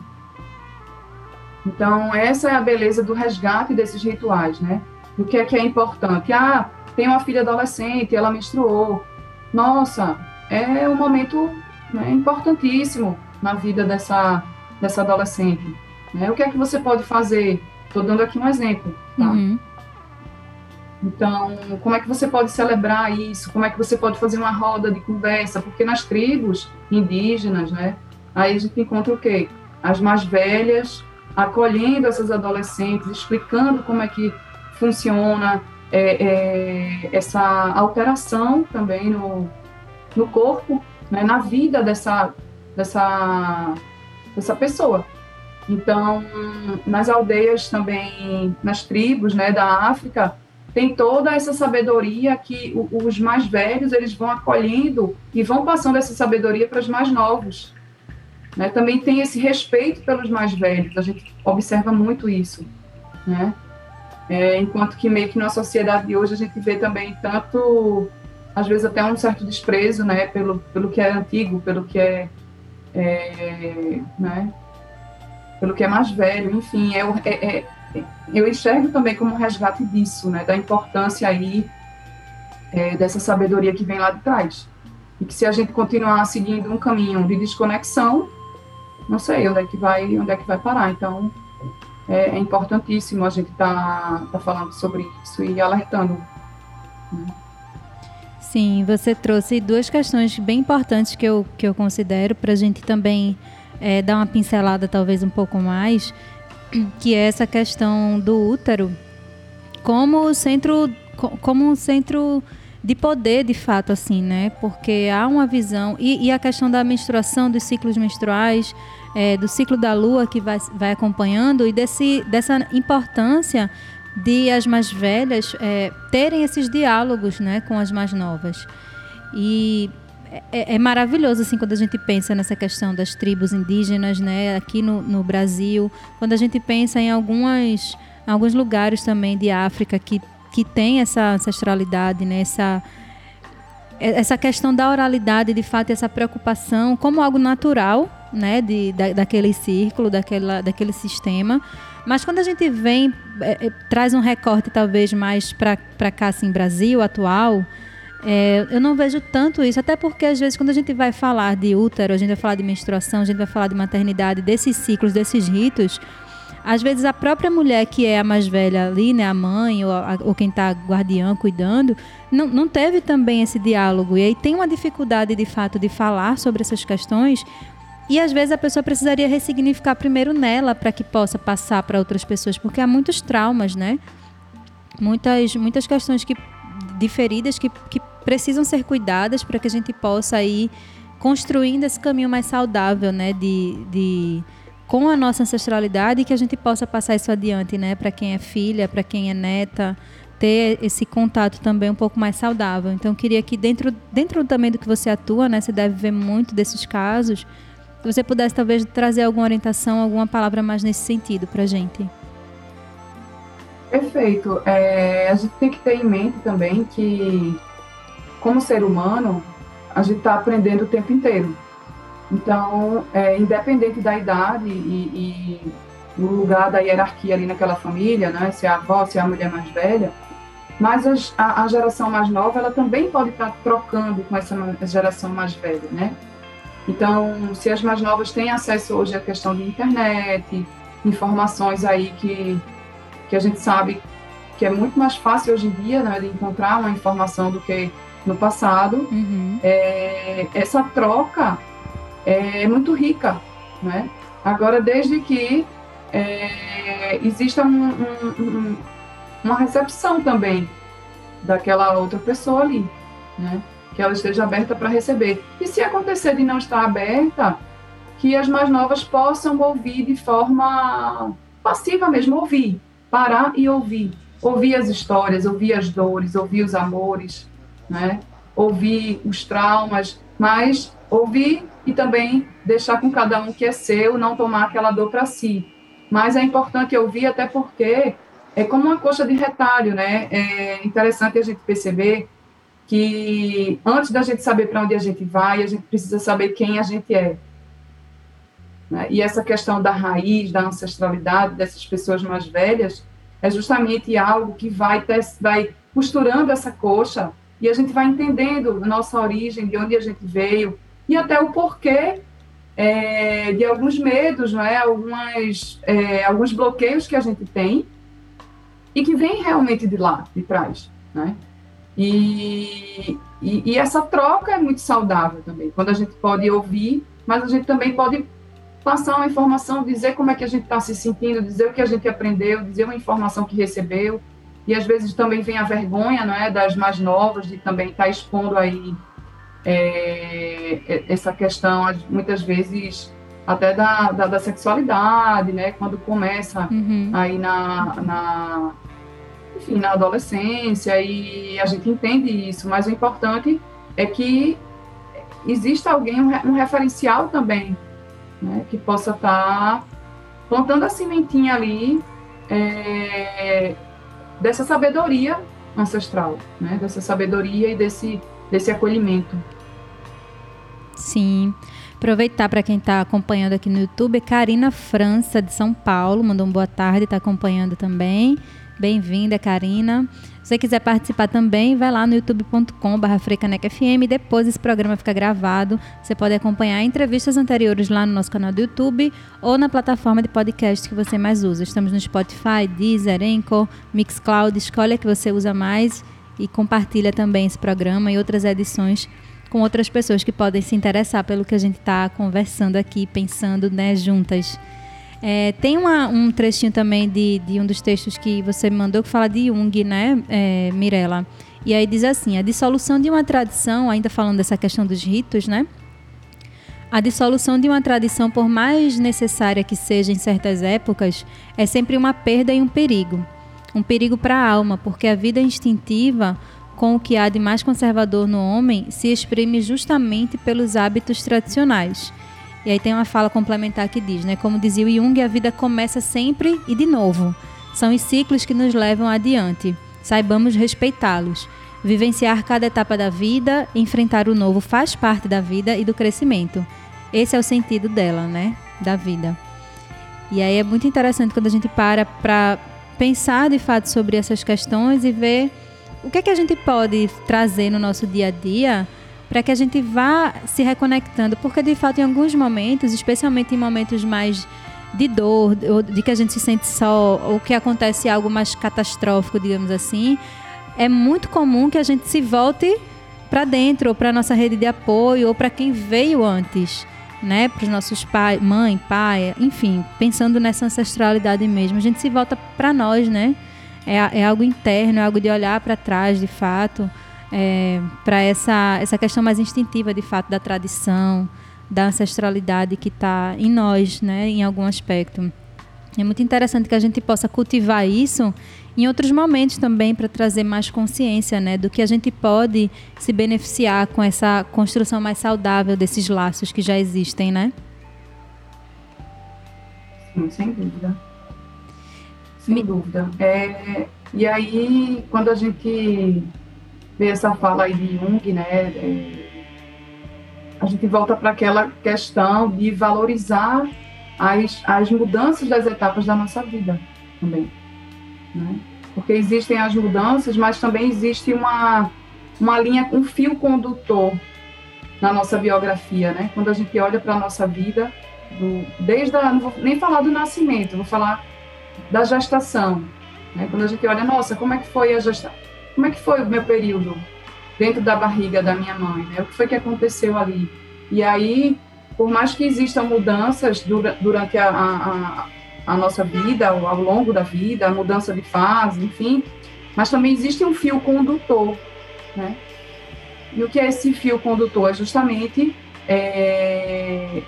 Então, essa é a beleza do resgate desses rituais, né? O que é que é importante? Ah, tem uma filha adolescente, ela menstruou. Nossa, é um momento né, importantíssimo na vida dessa, dessa adolescente. Né? O que é que você pode fazer? Estou dando aqui um exemplo. Tá? Uhum. Então, como é que você pode celebrar isso? Como é que você pode fazer uma roda de conversa? Porque nas tribos indígenas, né, aí a gente encontra o quê? As mais velhas acolhendo essas adolescentes, explicando como é que funciona é, é, essa alteração também no, no corpo, né, na vida dessa, dessa, dessa pessoa. Então, nas aldeias também, nas tribos né, da África, tem toda essa sabedoria que os mais velhos eles vão acolhendo e vão passando essa sabedoria para os mais novos. Né? Também tem esse respeito pelos mais velhos, a gente observa muito isso. Né? É, enquanto que meio que na sociedade de hoje a gente vê também tanto, às vezes até um certo desprezo né? pelo, pelo que é antigo, pelo que é, é né? Pelo que é mais velho, enfim, é, é, é eu enxergo também como resgate disso, né, da importância aí é, dessa sabedoria que vem lá de trás. E que se a gente continuar seguindo um caminho de desconexão, não sei onde é que vai, onde é que vai parar. Então, é, é importantíssimo a gente estar tá, tá falando sobre isso e alertando. Sim, você trouxe duas questões bem importantes que eu, que eu considero para a gente também é, dar uma pincelada talvez um pouco mais que é essa questão do útero como centro como um centro de poder de fato assim né? Porque há uma visão e, e a questão da menstruação dos ciclos menstruais é, do ciclo da lua que vai, vai acompanhando e desse, dessa importância de as mais velhas é, terem esses diálogos né com as mais novas. E é, é, maravilhoso assim quando a gente pensa nessa questão das tribos indígenas, né, aqui no, no Brasil, quando a gente pensa em algumas alguns lugares também de África que que tem essa ancestralidade, né, essa essa questão da oralidade, de fato, essa preocupação como algo natural, né, de, da, daquele círculo, daquela, daquele sistema. Mas quando a gente vem, é, é, traz um recorte talvez mais para cá, assim, Brasil atual, é, eu não vejo tanto isso, até porque às vezes quando a gente vai falar de útero, a gente vai falar de menstruação, a gente vai falar de maternidade, desses ciclos, desses ritos, às vezes a própria mulher que é a mais velha ali, né, a mãe ou, a, ou quem está guardiã cuidando, não, não teve também esse diálogo e aí tem uma dificuldade de fato de falar sobre essas questões e às vezes a pessoa precisaria ressignificar primeiro nela para que possa passar para outras pessoas, porque há muitos traumas, né? Muitas, muitas questões que de feridas que, que precisam ser cuidadas para que a gente possa ir construindo esse caminho mais saudável, né, de, de com a nossa ancestralidade e que a gente possa passar isso adiante, né, para quem é filha, para quem é neta, ter esse contato também um pouco mais saudável. Então, queria que dentro, dentro também do que você atua, né, você deve ver muito desses casos, se você pudesse talvez trazer alguma orientação, alguma palavra mais nesse sentido para a gente. Perfeito. É, a gente tem que ter em mente também que, como ser humano, a gente está aprendendo o tempo inteiro. Então, é, independente da idade e, e lugar da hierarquia ali naquela família, né, se é a avó, se é a mulher mais velha, mas a, a geração mais nova, ela também pode estar tá trocando com essa geração mais velha, né? Então, se as mais novas têm acesso hoje à questão de internet, informações aí que que a gente sabe que é muito mais fácil hoje em dia né, de encontrar uma informação do que no passado. Uhum. É, essa troca é muito rica, né? Agora, desde que é, exista um, um, um, uma recepção também daquela outra pessoa ali, né? Que ela esteja aberta para receber. E se acontecer de não estar aberta, que as mais novas possam ouvir de forma passiva mesmo, ouvir, parar e ouvir. Ouvir as histórias, ouvir as dores, ouvir os amores, né? ouvir os traumas, mas ouvir e também deixar com cada um que é seu, não tomar aquela dor para si. Mas é importante ouvir até porque é como uma coxa de retalho, né? É interessante a gente perceber que antes da gente saber para onde a gente vai, a gente precisa saber quem a gente é. Né? E essa questão da raiz, da ancestralidade dessas pessoas mais velhas, é justamente algo que vai, ter, vai costurando essa coxa e a gente vai entendendo nossa origem, de onde a gente veio, e até o porquê é, de alguns medos, não é? Algumas, é, alguns bloqueios que a gente tem e que vem realmente de lá, de trás, né? E, e, e, essa troca é muito saudável também, quando a gente pode ouvir, mas a gente também pode passar uma informação, dizer como é que a gente está se sentindo, dizer o que a gente aprendeu, dizer uma informação que recebeu, e às vezes também vem a vergonha, não é, das mais novas, de também estar tá expondo aí é, essa questão, muitas vezes até da, da, da, sexualidade, né, quando começa uhum. aí na, na, enfim, na adolescência, e a gente entende isso, mas o importante é que exista alguém, um, um referencial também, né, que possa estar tá plantando a sementinha ali é, dessa sabedoria ancestral, né, dessa sabedoria e desse, desse acolhimento. Sim. Aproveitar para quem está acompanhando aqui no YouTube, Karina França, de São Paulo, mandou um boa tarde, está acompanhando também. Bem-vinda, Karina. Se você quiser participar também, vai lá no youtube.com.br FreiCanecFM. Depois esse programa fica gravado. Você pode acompanhar entrevistas anteriores lá no nosso canal do YouTube ou na plataforma de podcast que você mais usa. Estamos no Spotify, Deezer, Anchor, Mixcloud. Escolhe a que você usa mais e compartilha também esse programa e outras edições com outras pessoas que podem se interessar pelo que a gente está conversando aqui, pensando né, juntas. É, tem uma, um trechinho também de, de, um dos textos que você me mandou que fala de Jung, né, é, Mirella? E aí diz assim: a dissolução de uma tradição, ainda falando dessa questão dos ritos, né? A dissolução de uma tradição, por mais necessária que seja em certas épocas, é sempre uma perda e um perigo. Um perigo para a alma, porque a vida instintiva, com o que há de mais conservador no homem, se exprime justamente pelos hábitos tradicionais e aí tem uma fala complementar que diz, né? Como dizia o Jung, a vida começa sempre e de novo. São os ciclos que nos levam adiante. Saibamos respeitá-los. Vivenciar cada etapa da vida, enfrentar o novo faz parte da vida e do crescimento. Esse é o sentido dela, né? Da vida. E aí é muito interessante quando a gente para para pensar de fato sobre essas questões e ver o que é que a gente pode trazer no nosso dia a dia para que a gente vá se reconectando, porque de fato em alguns momentos, especialmente em momentos mais de dor, ou de que a gente se sente só, ou que acontece algo mais catastrófico, digamos assim, é muito comum que a gente se volte para dentro, ou para nossa rede de apoio, ou para quem veio antes, né? Para os nossos pais, mãe, pai, enfim, pensando nessa ancestralidade mesmo, a gente se volta para nós, né? É, é algo interno, é algo de olhar para trás, de fato é, para essa, essa questão mais instintiva, de fato, da tradição, da ancestralidade que está em nós, né, em algum aspecto. É muito interessante que a gente possa cultivar isso em outros momentos também para trazer mais consciência, né, do que a gente pode se beneficiar com essa construção mais saudável desses laços que já existem, né? Sim, sem dúvida. Sem Me... dúvida. É, e aí, quando a gente ver essa fala aí de Jung, né? É, a gente volta para aquela questão de valorizar as, as mudanças das etapas da nossa vida também, né? Porque existem as mudanças, mas também existe uma, uma linha, um fio condutor na nossa biografia, né? Quando a gente olha para a nossa vida, do, desde a, não vou nem falar do nascimento, vou falar da gestação, né? Quando a gente olha, nossa, como é que foi a gestação? Como é que foi o meu período dentro da barriga da minha mãe, né? O que foi que aconteceu ali? E aí, por mais que existam mudanças durante a, a, a nossa vida, ao longo da vida, a mudança de fase, enfim, mas também existe um fio condutor, né? E o que é esse fio condutor? É justamente é,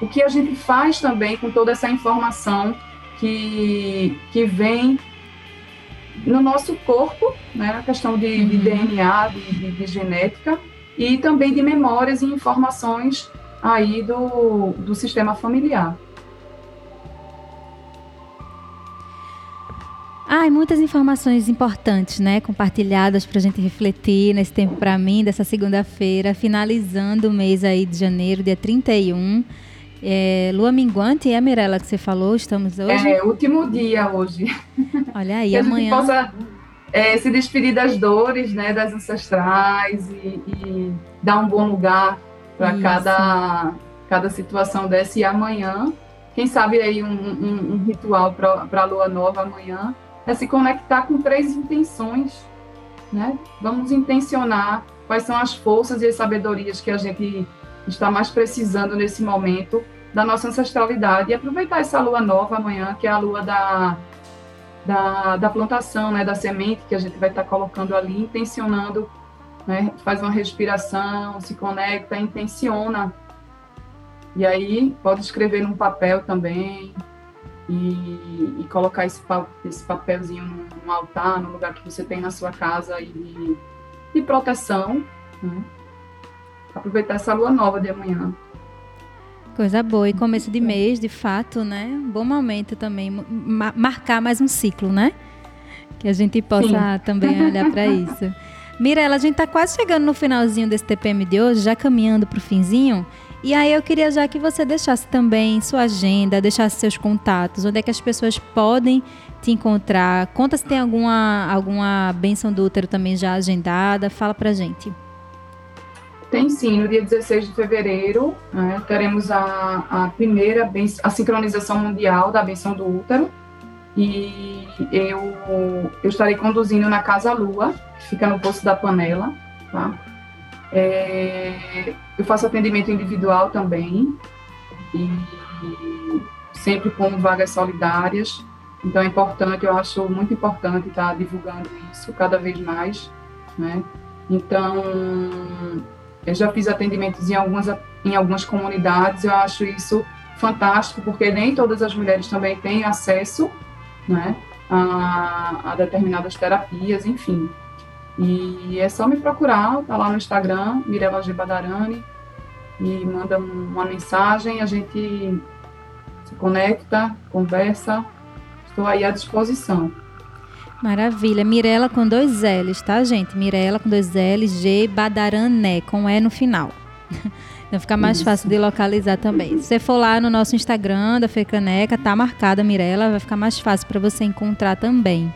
o que a gente faz também com toda essa informação que, que vem no nosso corpo, né, a questão de, de uhum. DNA, de, de, genética, e também de memórias e informações aí do, do sistema familiar. Ah, muitas informações importantes, né, compartilhadas para a gente refletir nesse tempo para mim, dessa segunda-feira, finalizando o mês aí de janeiro, dia 31. É, lua minguante é a Mirella que você falou, estamos hoje? É, último dia hoje. Olha aí, que amanhã. A gente possa é, se despedir das dores, né, das ancestrais e, e dar um bom lugar para cada, cada situação dessa. E amanhã, quem sabe aí um, um, um ritual para a lua nova amanhã é se conectar com três intenções. Né? Vamos intencionar quais são as forças e as sabedorias que a gente está mais precisando nesse momento da nossa ancestralidade e aproveitar essa lua nova amanhã, que é a lua da, da, da plantação, né, da semente que a gente vai estar colocando ali, intencionando, né, faz uma respiração, se conecta, intenciona. E aí pode escrever num papel também e, e colocar esse, esse papelzinho num, altar, no lugar que você tem na sua casa e de, de proteção. Né? Aproveitar essa lua nova de amanhã. Coisa boa. E começo de mês, de fato, né? Um bom momento também. Ma marcar mais um ciclo, né? Que a gente possa Sim. também olhar para isso. Mirela, a gente está quase chegando no finalzinho desse TPM de hoje, já caminhando para o finzinho. E aí eu queria já que você deixasse também sua agenda, deixasse seus contatos, onde é que as pessoas podem te encontrar. Conta se tem alguma, alguma benção do útero também já agendada. Fala pra gente. Tem sim, no dia 16 de fevereiro, né, teremos a, a primeira a sincronização mundial da benção do útero. E eu, eu estarei conduzindo na Casa Lua, que fica no Poço da Panela. Tá? É, eu faço atendimento individual também, e sempre com vagas solidárias. Então é importante, eu acho muito importante estar divulgando isso cada vez mais. Né? Então, eu já fiz atendimentos em algumas, em algumas comunidades, eu acho isso fantástico, porque nem todas as mulheres também têm acesso né, a, a determinadas terapias, enfim. E é só me procurar, tá lá no Instagram, Mirella G. Badarani, e manda uma mensagem, a gente se conecta, conversa, estou aí à disposição. Maravilha. Mirela com dois L's, tá, gente? Mirela com dois L's, G Badarané, com E no final. Então fica mais Isso. fácil de localizar também. Se você for lá no nosso Instagram da Fecaneca, tá marcada a Mirela, vai ficar mais fácil para você encontrar também.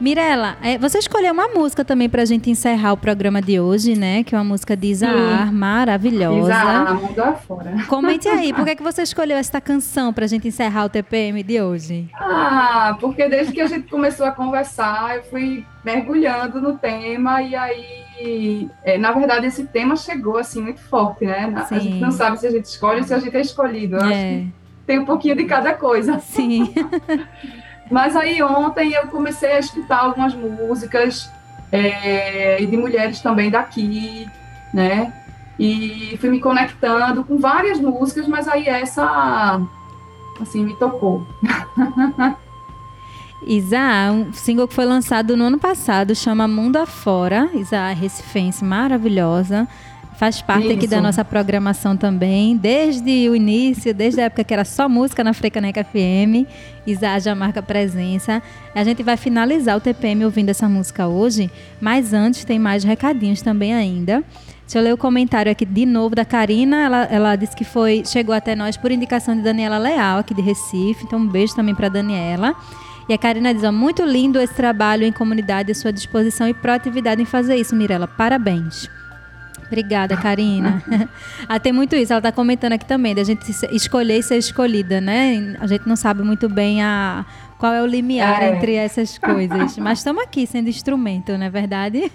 Mirela, é, você escolheu uma música também para a gente encerrar o programa de hoje, né? Que é uma música de Isaar, maravilhosa. Isaar, mundo afora. Comente aí, por que, que você escolheu essa canção para a gente encerrar o TPM de hoje? Ah, porque desde que a gente começou a conversar, eu fui mergulhando no tema e aí, é, na verdade, esse tema chegou assim muito forte, né? Sim. A gente não sabe se a gente escolhe ou se a gente é escolhido. Eu é. acho que tem um pouquinho de cada coisa. Sim. Mas aí ontem eu comecei a escutar algumas músicas é, de mulheres também daqui, né? E fui me conectando com várias músicas, mas aí essa, assim, me tocou. Isa, um single que foi lançado no ano passado, chama Mundo Afora. Isa Recifense, maravilhosa. Faz parte Isso. aqui da nossa programação também, desde o início, desde a época que era só música na Frecaneca FM. Isa já marca presença. A gente vai finalizar o TPM ouvindo essa música hoje, mas antes tem mais recadinhos também ainda. Deixa eu ler o comentário aqui de novo da Karina. Ela, ela disse que foi chegou até nós por indicação de Daniela Leal, aqui de Recife. Então, um beijo também para Daniela. E a Karina diz: ó, muito lindo esse trabalho em comunidade, a sua disposição e proatividade em fazer isso, Mirella. Parabéns. Obrigada, Karina. ah, tem muito isso. Ela está comentando aqui também, da gente escolher e ser escolhida, né? A gente não sabe muito bem a, qual é o limiar é. entre essas coisas. Mas estamos aqui sendo instrumento, não é verdade?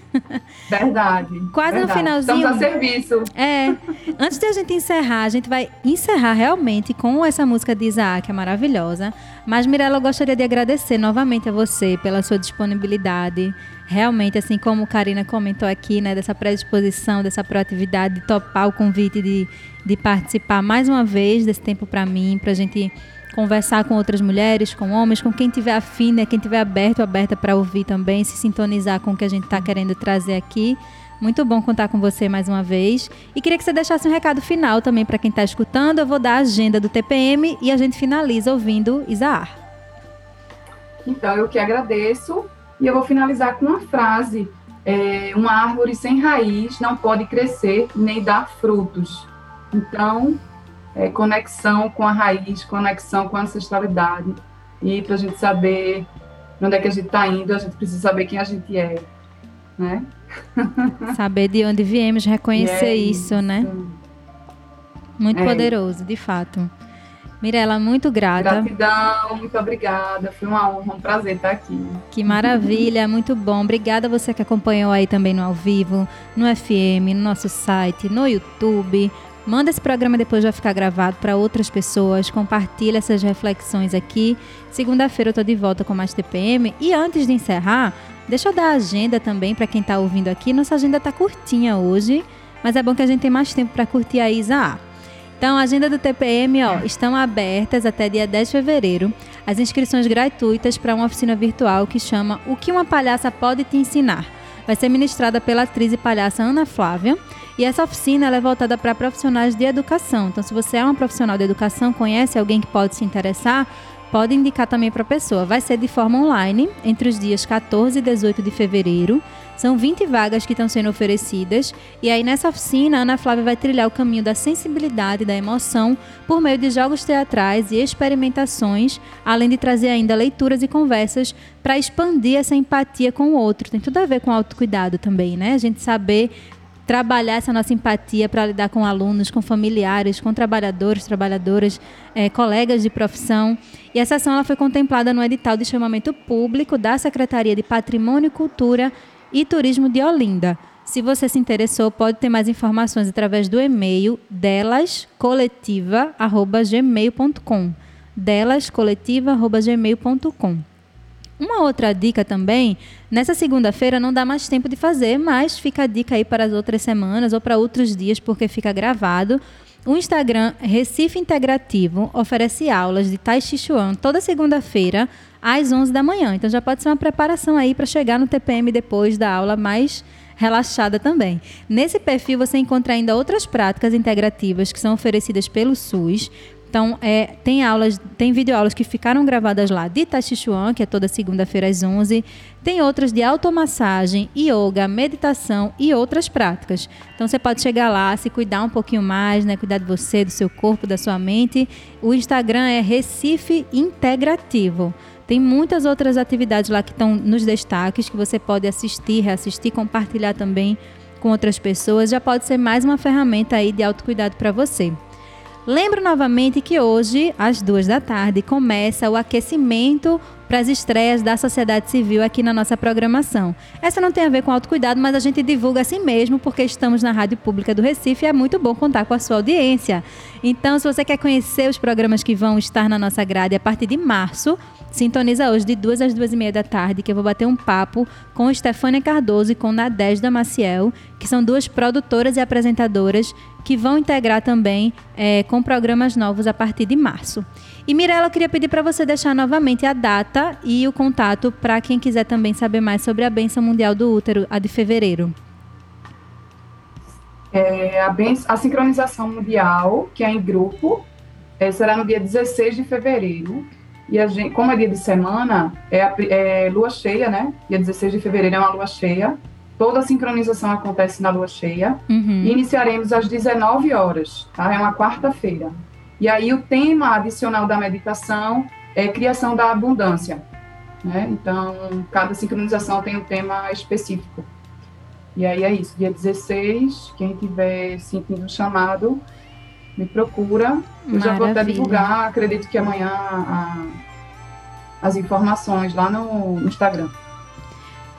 Verdade. Quase verdade. no finalzinho. Estamos a serviço. É. Antes de a gente encerrar, a gente vai encerrar realmente com essa música de Isaac, que é maravilhosa. Mas, Mirella, eu gostaria de agradecer novamente a você pela sua disponibilidade realmente, assim como Karina comentou aqui, né, dessa predisposição, dessa proatividade de topar o convite de, de participar mais uma vez desse tempo para mim, para a gente conversar com outras mulheres, com homens, com quem tiver afim, né, quem tiver aberto, aberta para ouvir também, se sintonizar com o que a gente está querendo trazer aqui. Muito bom contar com você mais uma vez. E queria que você deixasse um recado final também para quem está escutando. Eu vou dar a agenda do TPM e a gente finaliza ouvindo Isaar. Então, eu que agradeço e eu vou finalizar com uma frase: é, uma árvore sem raiz não pode crescer nem dar frutos. Então, é, conexão com a raiz, conexão com a ancestralidade. E para a gente saber onde é que a gente está indo, a gente precisa saber quem a gente é. Né? Saber de onde viemos, reconhecer é isso, isso, né? Muito É. poderoso, de fato. Mirela, muito grata. Gratidão, muito obrigada. Foi uma honra, um prazer estar aqui. Que maravilha, muito bom. Obrigada a você que acompanhou aí também no ao vivo, no FM, no nosso site, no YouTube. Manda esse programa depois já ficar gravado para outras pessoas. Compartilha essas reflexões aqui. Segunda-feira eu tô de volta com mais TPM. E antes de encerrar, deixa eu dar a agenda também para quem tá ouvindo aqui. Nossa agenda tá curtinha hoje, mas é bom que a gente tem mais tempo para curtir a Isa. Então, a agenda do TPM, ó, estão abertas até dia 10 de fevereiro. As inscrições gratuitas para uma oficina virtual que chama O que uma palhaça pode te ensinar. Vai ser ministrada pela atriz e palhaça Ana Flávia. E essa oficina é voltada para profissionais de educação. Então, se você é uma profissional de educação, conhece alguém que pode se interessar, pode indicar também para a pessoa. Vai ser de forma online entre os dias 14 e 18 de fevereiro. São 20 vagas que estão sendo oferecidas. E aí, nessa oficina, a Ana Flávia vai trilhar o caminho da sensibilidade e da emoção por meio de jogos teatrais e experimentações, além de trazer ainda leituras e conversas para expandir essa empatia com o outro. Tem tudo a ver com autocuidado também, né? A gente saber trabalhar essa nossa empatia para lidar com alunos, com familiares, com trabalhadores, trabalhadoras, eh, colegas de profissão. E essa ação ela foi contemplada no edital de chamamento público da Secretaria de Patrimônio, Cultura e Turismo de Olinda. Se você se interessou, pode ter mais informações através do e-mail delascoletiva@gmail.com. delascoletiva@gmail.com. Uma outra dica também, nessa segunda-feira não dá mais tempo de fazer, mas fica a dica aí para as outras semanas ou para outros dias, porque fica gravado. O Instagram Recife Integrativo oferece aulas de Tai Chi Chuan toda segunda-feira às 11 da manhã. Então já pode ser uma preparação aí para chegar no TPM depois da aula mais relaxada também. Nesse perfil você encontra ainda outras práticas integrativas que são oferecidas pelo SUS. Então, é, tem aulas, tem videoaulas que ficaram gravadas lá de Tai Chi Chuan, que é toda segunda-feira às 11. Tem outras de automassagem, yoga, meditação e outras práticas. Então, você pode chegar lá, se cuidar um pouquinho mais, né? Cuidar de você, do seu corpo, da sua mente. O Instagram é Recife Integrativo. Tem muitas outras atividades lá que estão nos destaques, que você pode assistir, reassistir, compartilhar também com outras pessoas. Já pode ser mais uma ferramenta aí de autocuidado para você. Lembro novamente que hoje, às duas da tarde, começa o aquecimento para as estreias da sociedade civil aqui na nossa programação. Essa não tem a ver com autocuidado, mas a gente divulga assim mesmo, porque estamos na Rádio Pública do Recife e é muito bom contar com a sua audiência. Então, se você quer conhecer os programas que vão estar na nossa grade a partir de março, Sintoniza hoje de duas às duas e meia da tarde, que eu vou bater um papo com Stefânia Cardoso e com Nadesda Maciel, que são duas produtoras e apresentadoras que vão integrar também é, com programas novos a partir de março. E Mirella, eu queria pedir para você deixar novamente a data e o contato para quem quiser também saber mais sobre a Benção Mundial do Útero, a de fevereiro. É, a, a sincronização mundial, que é em grupo, é, será no dia 16 de fevereiro. E a gente, como é dia de semana, é, a é lua cheia, né? Dia 16 de fevereiro é uma lua cheia. Toda a sincronização acontece na lua cheia. Uhum. E iniciaremos às 19 horas, tá? É uma quarta-feira. E aí o tema adicional da meditação é criação da abundância, né? Então, cada sincronização tem um tema específico. E aí é isso, dia 16, quem tiver sentindo o chamado, me procura. Eu já vou até Maravilha. divulgar, acredito que amanhã a- as informações lá no, no Instagram.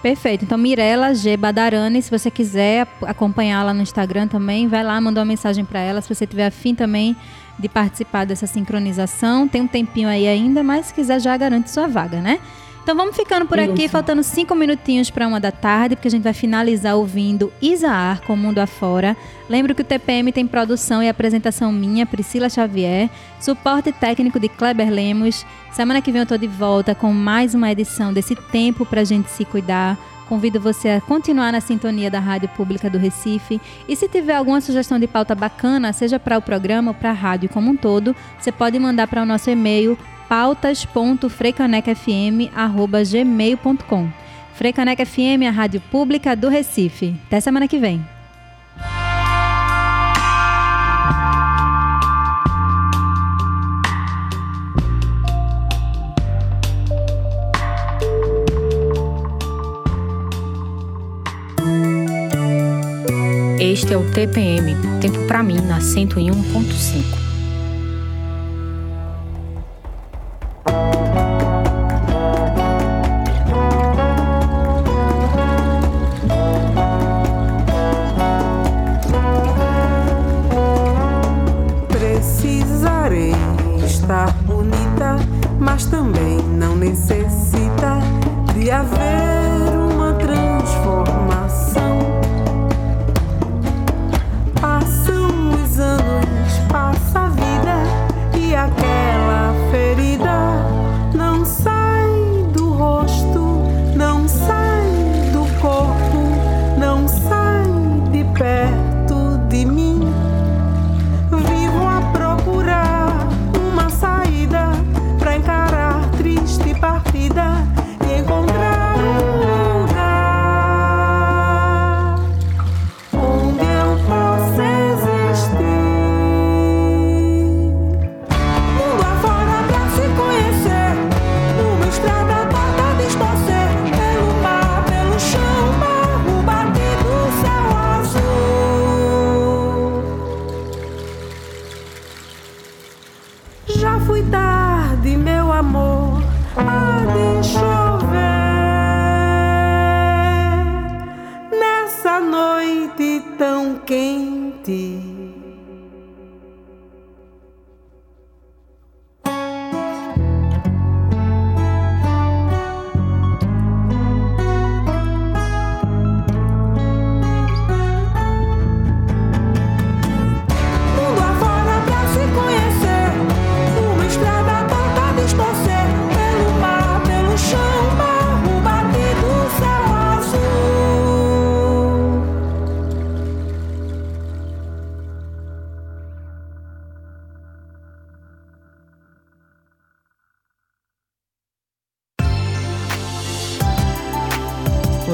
Perfeito. Então, Mirella G. Badarani, se você quiser acompanhá-la no Instagram também, vai lá, manda uma mensagem para ela. Se você tiver afim também de participar dessa sincronização, tem um tempinho aí ainda, mas se quiser já garante sua vaga, né? Então vamos ficando por aqui, faltando cinco minutinhos para uma da tarde, porque a gente vai finalizar ouvindo Isaar com o Mundo Afora. Lembro que o TPM tem produção e apresentação minha, Priscila Xavier, suporte técnico de Kleber Lemos. Semana que vem eu tô de volta com mais uma edição desse tempo pra gente se cuidar. Convido você a continuar na sintonia da Rádio Pública do Recife. E se tiver alguma sugestão de pauta bacana, seja para o programa ou para a rádio como um todo, você pode mandar para o nosso e-mail pautas.freicanecfm.gmail.com Freicaneca FM, a rádio pública do Recife. Até semana que vem. Este é o TPM, Tempo para mim, na 101.5.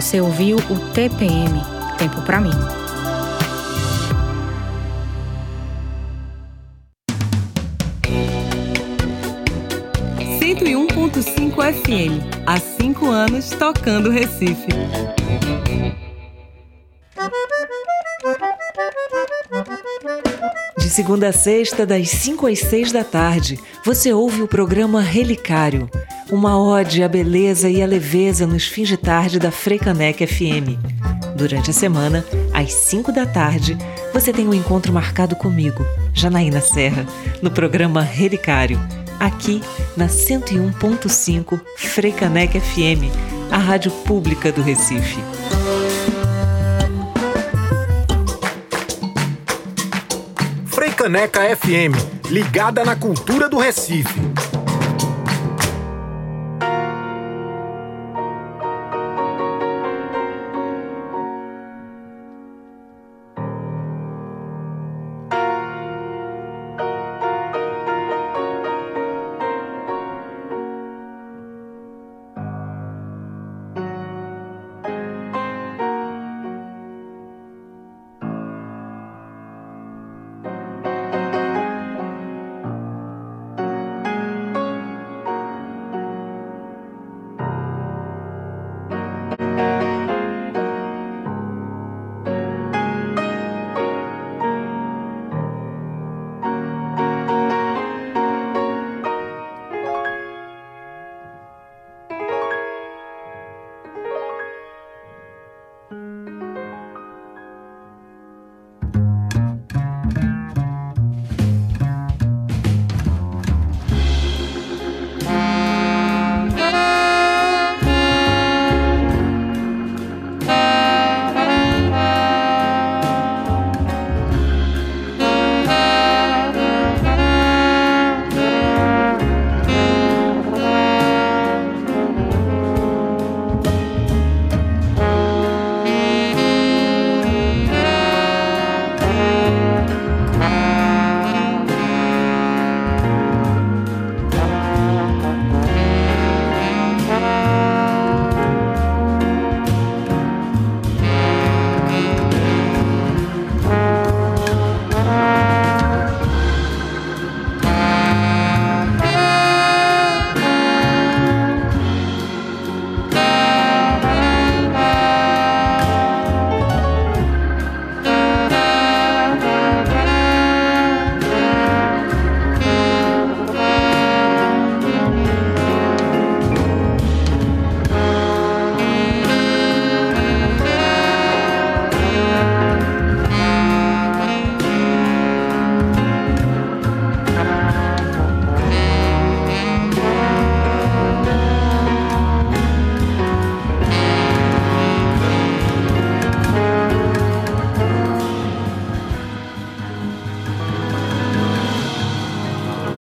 Você ouviu o TPM Tempo para mim. FM. Há cinco anos tocando Recife. De segunda a sexta, das 5 às 6 da tarde, você ouve o programa Relicário uma ode à beleza e à leveza nos fins de tarde da Freicanec FM. Durante a semana, às 5 da tarde, você tem um encontro marcado comigo, Janaína Serra, no programa Relicário, aqui na 101.5 Freicanec FM, a rádio pública do Recife. Freicaneca FM, ligada na cultura do Recife.